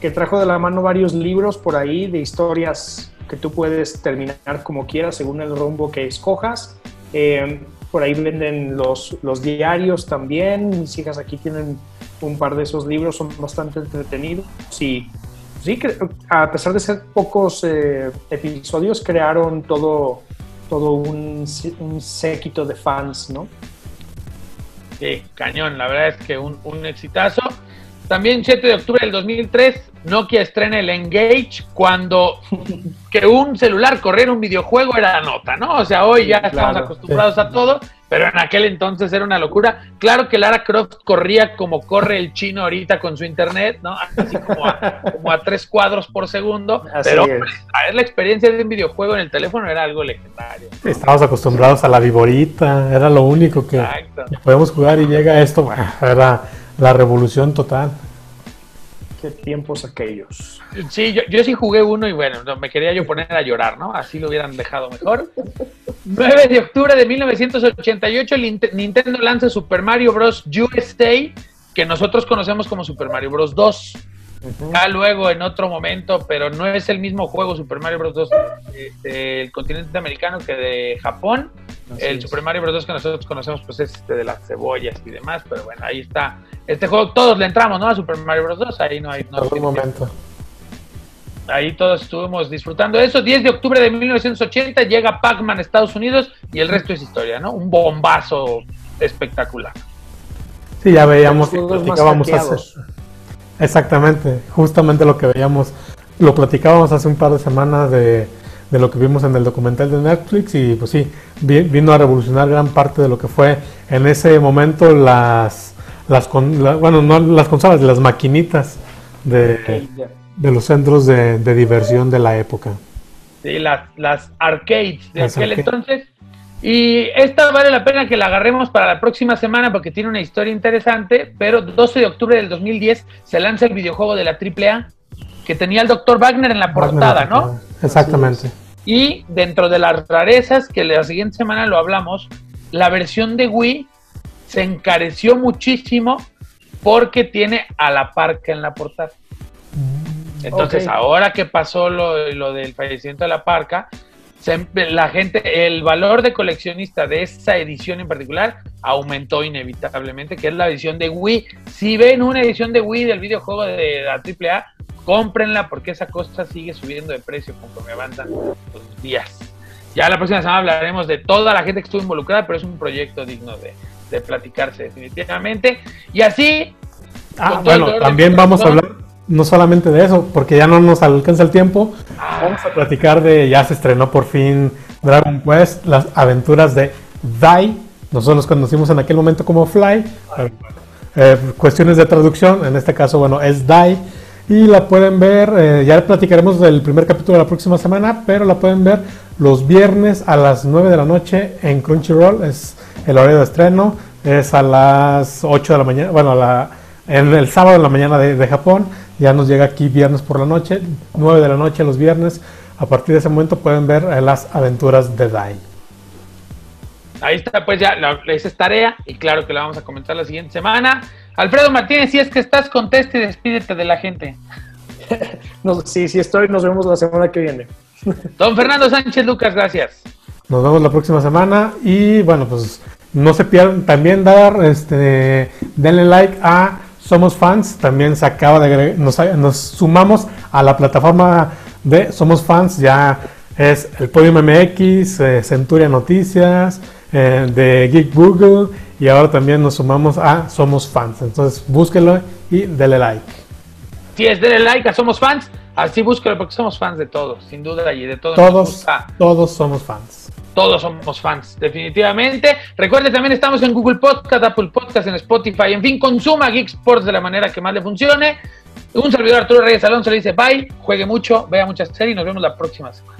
que trajo de la mano varios libros por ahí de historias que tú puedes terminar como quieras según el rumbo que escojas. Eh, por ahí venden los, los diarios también. Mis hijas aquí tienen un par de esos libros, son bastante entretenidos. Sí, sí a pesar de ser pocos eh, episodios, crearon todo, todo un, un, séquito de fans, ¿no? Sí, cañón, la verdad es que un, un exitazo. También 7 de octubre del 2003, Nokia estrena el Engage cuando que un celular corriera un videojuego era nota, ¿no? O sea, hoy ya estamos acostumbrados a todo, pero en aquel entonces era una locura. Claro que Lara Croft corría como corre el chino ahorita con su internet, ¿no? Así como a, tres cuadros por segundo. pero traer la experiencia de un videojuego en el teléfono era algo legendario. Estábamos acostumbrados a la viborita, era lo único que, que podemos jugar y llega esto, era la revolución total. Qué tiempos aquellos. Sí, yo, sí jugué uno y bueno, me quería yo poner a llorar, ¿no? Así lo hubieran dejado mejor. 9 de octubre de 1988, Nintendo lanza Super Mario Bros. USA, que nosotros conocemos como Super Mario Bros. 2. Ya luego en otro momento, pero no es el mismo juego Super Mario Bros. 2 del continente americano que de Japón. El Super Mario Bros. 2 que nosotros conocemos pues es este de las cebollas y demás, pero bueno, ahí está. Este juego todos le entramos, ¿no? A Super Mario Bros. 2, ahí no hay... No momento. Ahí todos estuvimos disfrutando de eso. 10 de octubre de 1980 llega Pac-Man a Estados Unidos y el resto es historia, ¿no? Un bombazo espectacular. Sí, ya veíamos que platicábamos hace, Exactamente, justamente lo que veíamos, lo platicábamos hace un par de semanas de, lo que vimos en el documental de Netflix y pues sí, vino a revolucionar gran parte de lo que fue en ese momento las, las bueno, no las consolas, las maquinitas de, de los centros de, diversión de la época. Sí, las, las arcades de aquel entonces y esta vale la pena que la agarremos para la próxima semana porque tiene una historia interesante, pero 12 de octubre del 2010 se lanza el videojuego de la AAA que tenía el Dr. Wagner en la portada, ¿no? Exactamente. Y dentro de las rarezas, que la siguiente semana lo hablamos, la versión de Wii se encareció muchísimo porque tiene a la parca en la portada. Entonces, ahora que pasó lo, lo del fallecimiento de la parca, la gente, el valor de coleccionista de esa edición en particular aumentó inevitablemente, que es la edición de Wii. Si ven una edición de Wii del videojuego de la AAA, cómprenla porque esa cosa sigue subiendo de precio conforme avanzan los días. Ya la próxima semana hablaremos de toda la gente que estuvo involucrada, pero es un proyecto digno de, de platicarse definitivamente. Y así... Ah, bueno, también vamos a hablar no solamente de eso, porque ya no nos alcanza el tiempo, vamos a platicar de, ya se estrenó por fin Dragon Quest, las aventuras de Dai, nosotros los conocimos en aquel momento como Fly, eh, cuestiones de traducción, en este caso, bueno, es Dai, y la pueden ver, eh, ya platicaremos del primer capítulo de la próxima semana, pero la pueden ver los viernes a las 9 de la noche en Crunchyroll, es el horario de estreno, es a las 8 de la mañana, bueno, la, en el sábado de la mañana de Japón, ya nos llega aquí viernes por la noche, 9 de la noche los viernes. A partir de ese momento pueden ver eh, las aventuras de Dai. Ahí está, pues ya, esa es tarea y claro que la vamos a comentar la siguiente semana. Alfredo Martínez, si es que estás, conteste y despídete de la gente. no, sí, sí estoy, nos vemos la semana que viene. Don Fernando Sánchez Lucas, gracias. Nos vemos la próxima semana y bueno, pues no se pierdan también dar, este, denle like a somos Fans, también se acaba de nos, nos sumamos a la plataforma de Somos Fans, ya es el Podium MX, eh, Centuria Noticias, eh, de Geek Google y ahora también nos sumamos a Somos Fans. Entonces búsquelo y dele like. Si es, dele like a Somos Fans. Así búsquelo porque somos fans de todos, sin duda, y de todos. Todos, todos somos fans. Todos somos fans, definitivamente. Recuerde, también estamos en Google Podcast, Apple Podcast, en Spotify. En fin, consuma Geek Sports de la manera que más le funcione. Un servidor Arturo Reyes Alonso le dice bye, juegue mucho, vea muchas series y nos vemos la próxima semana.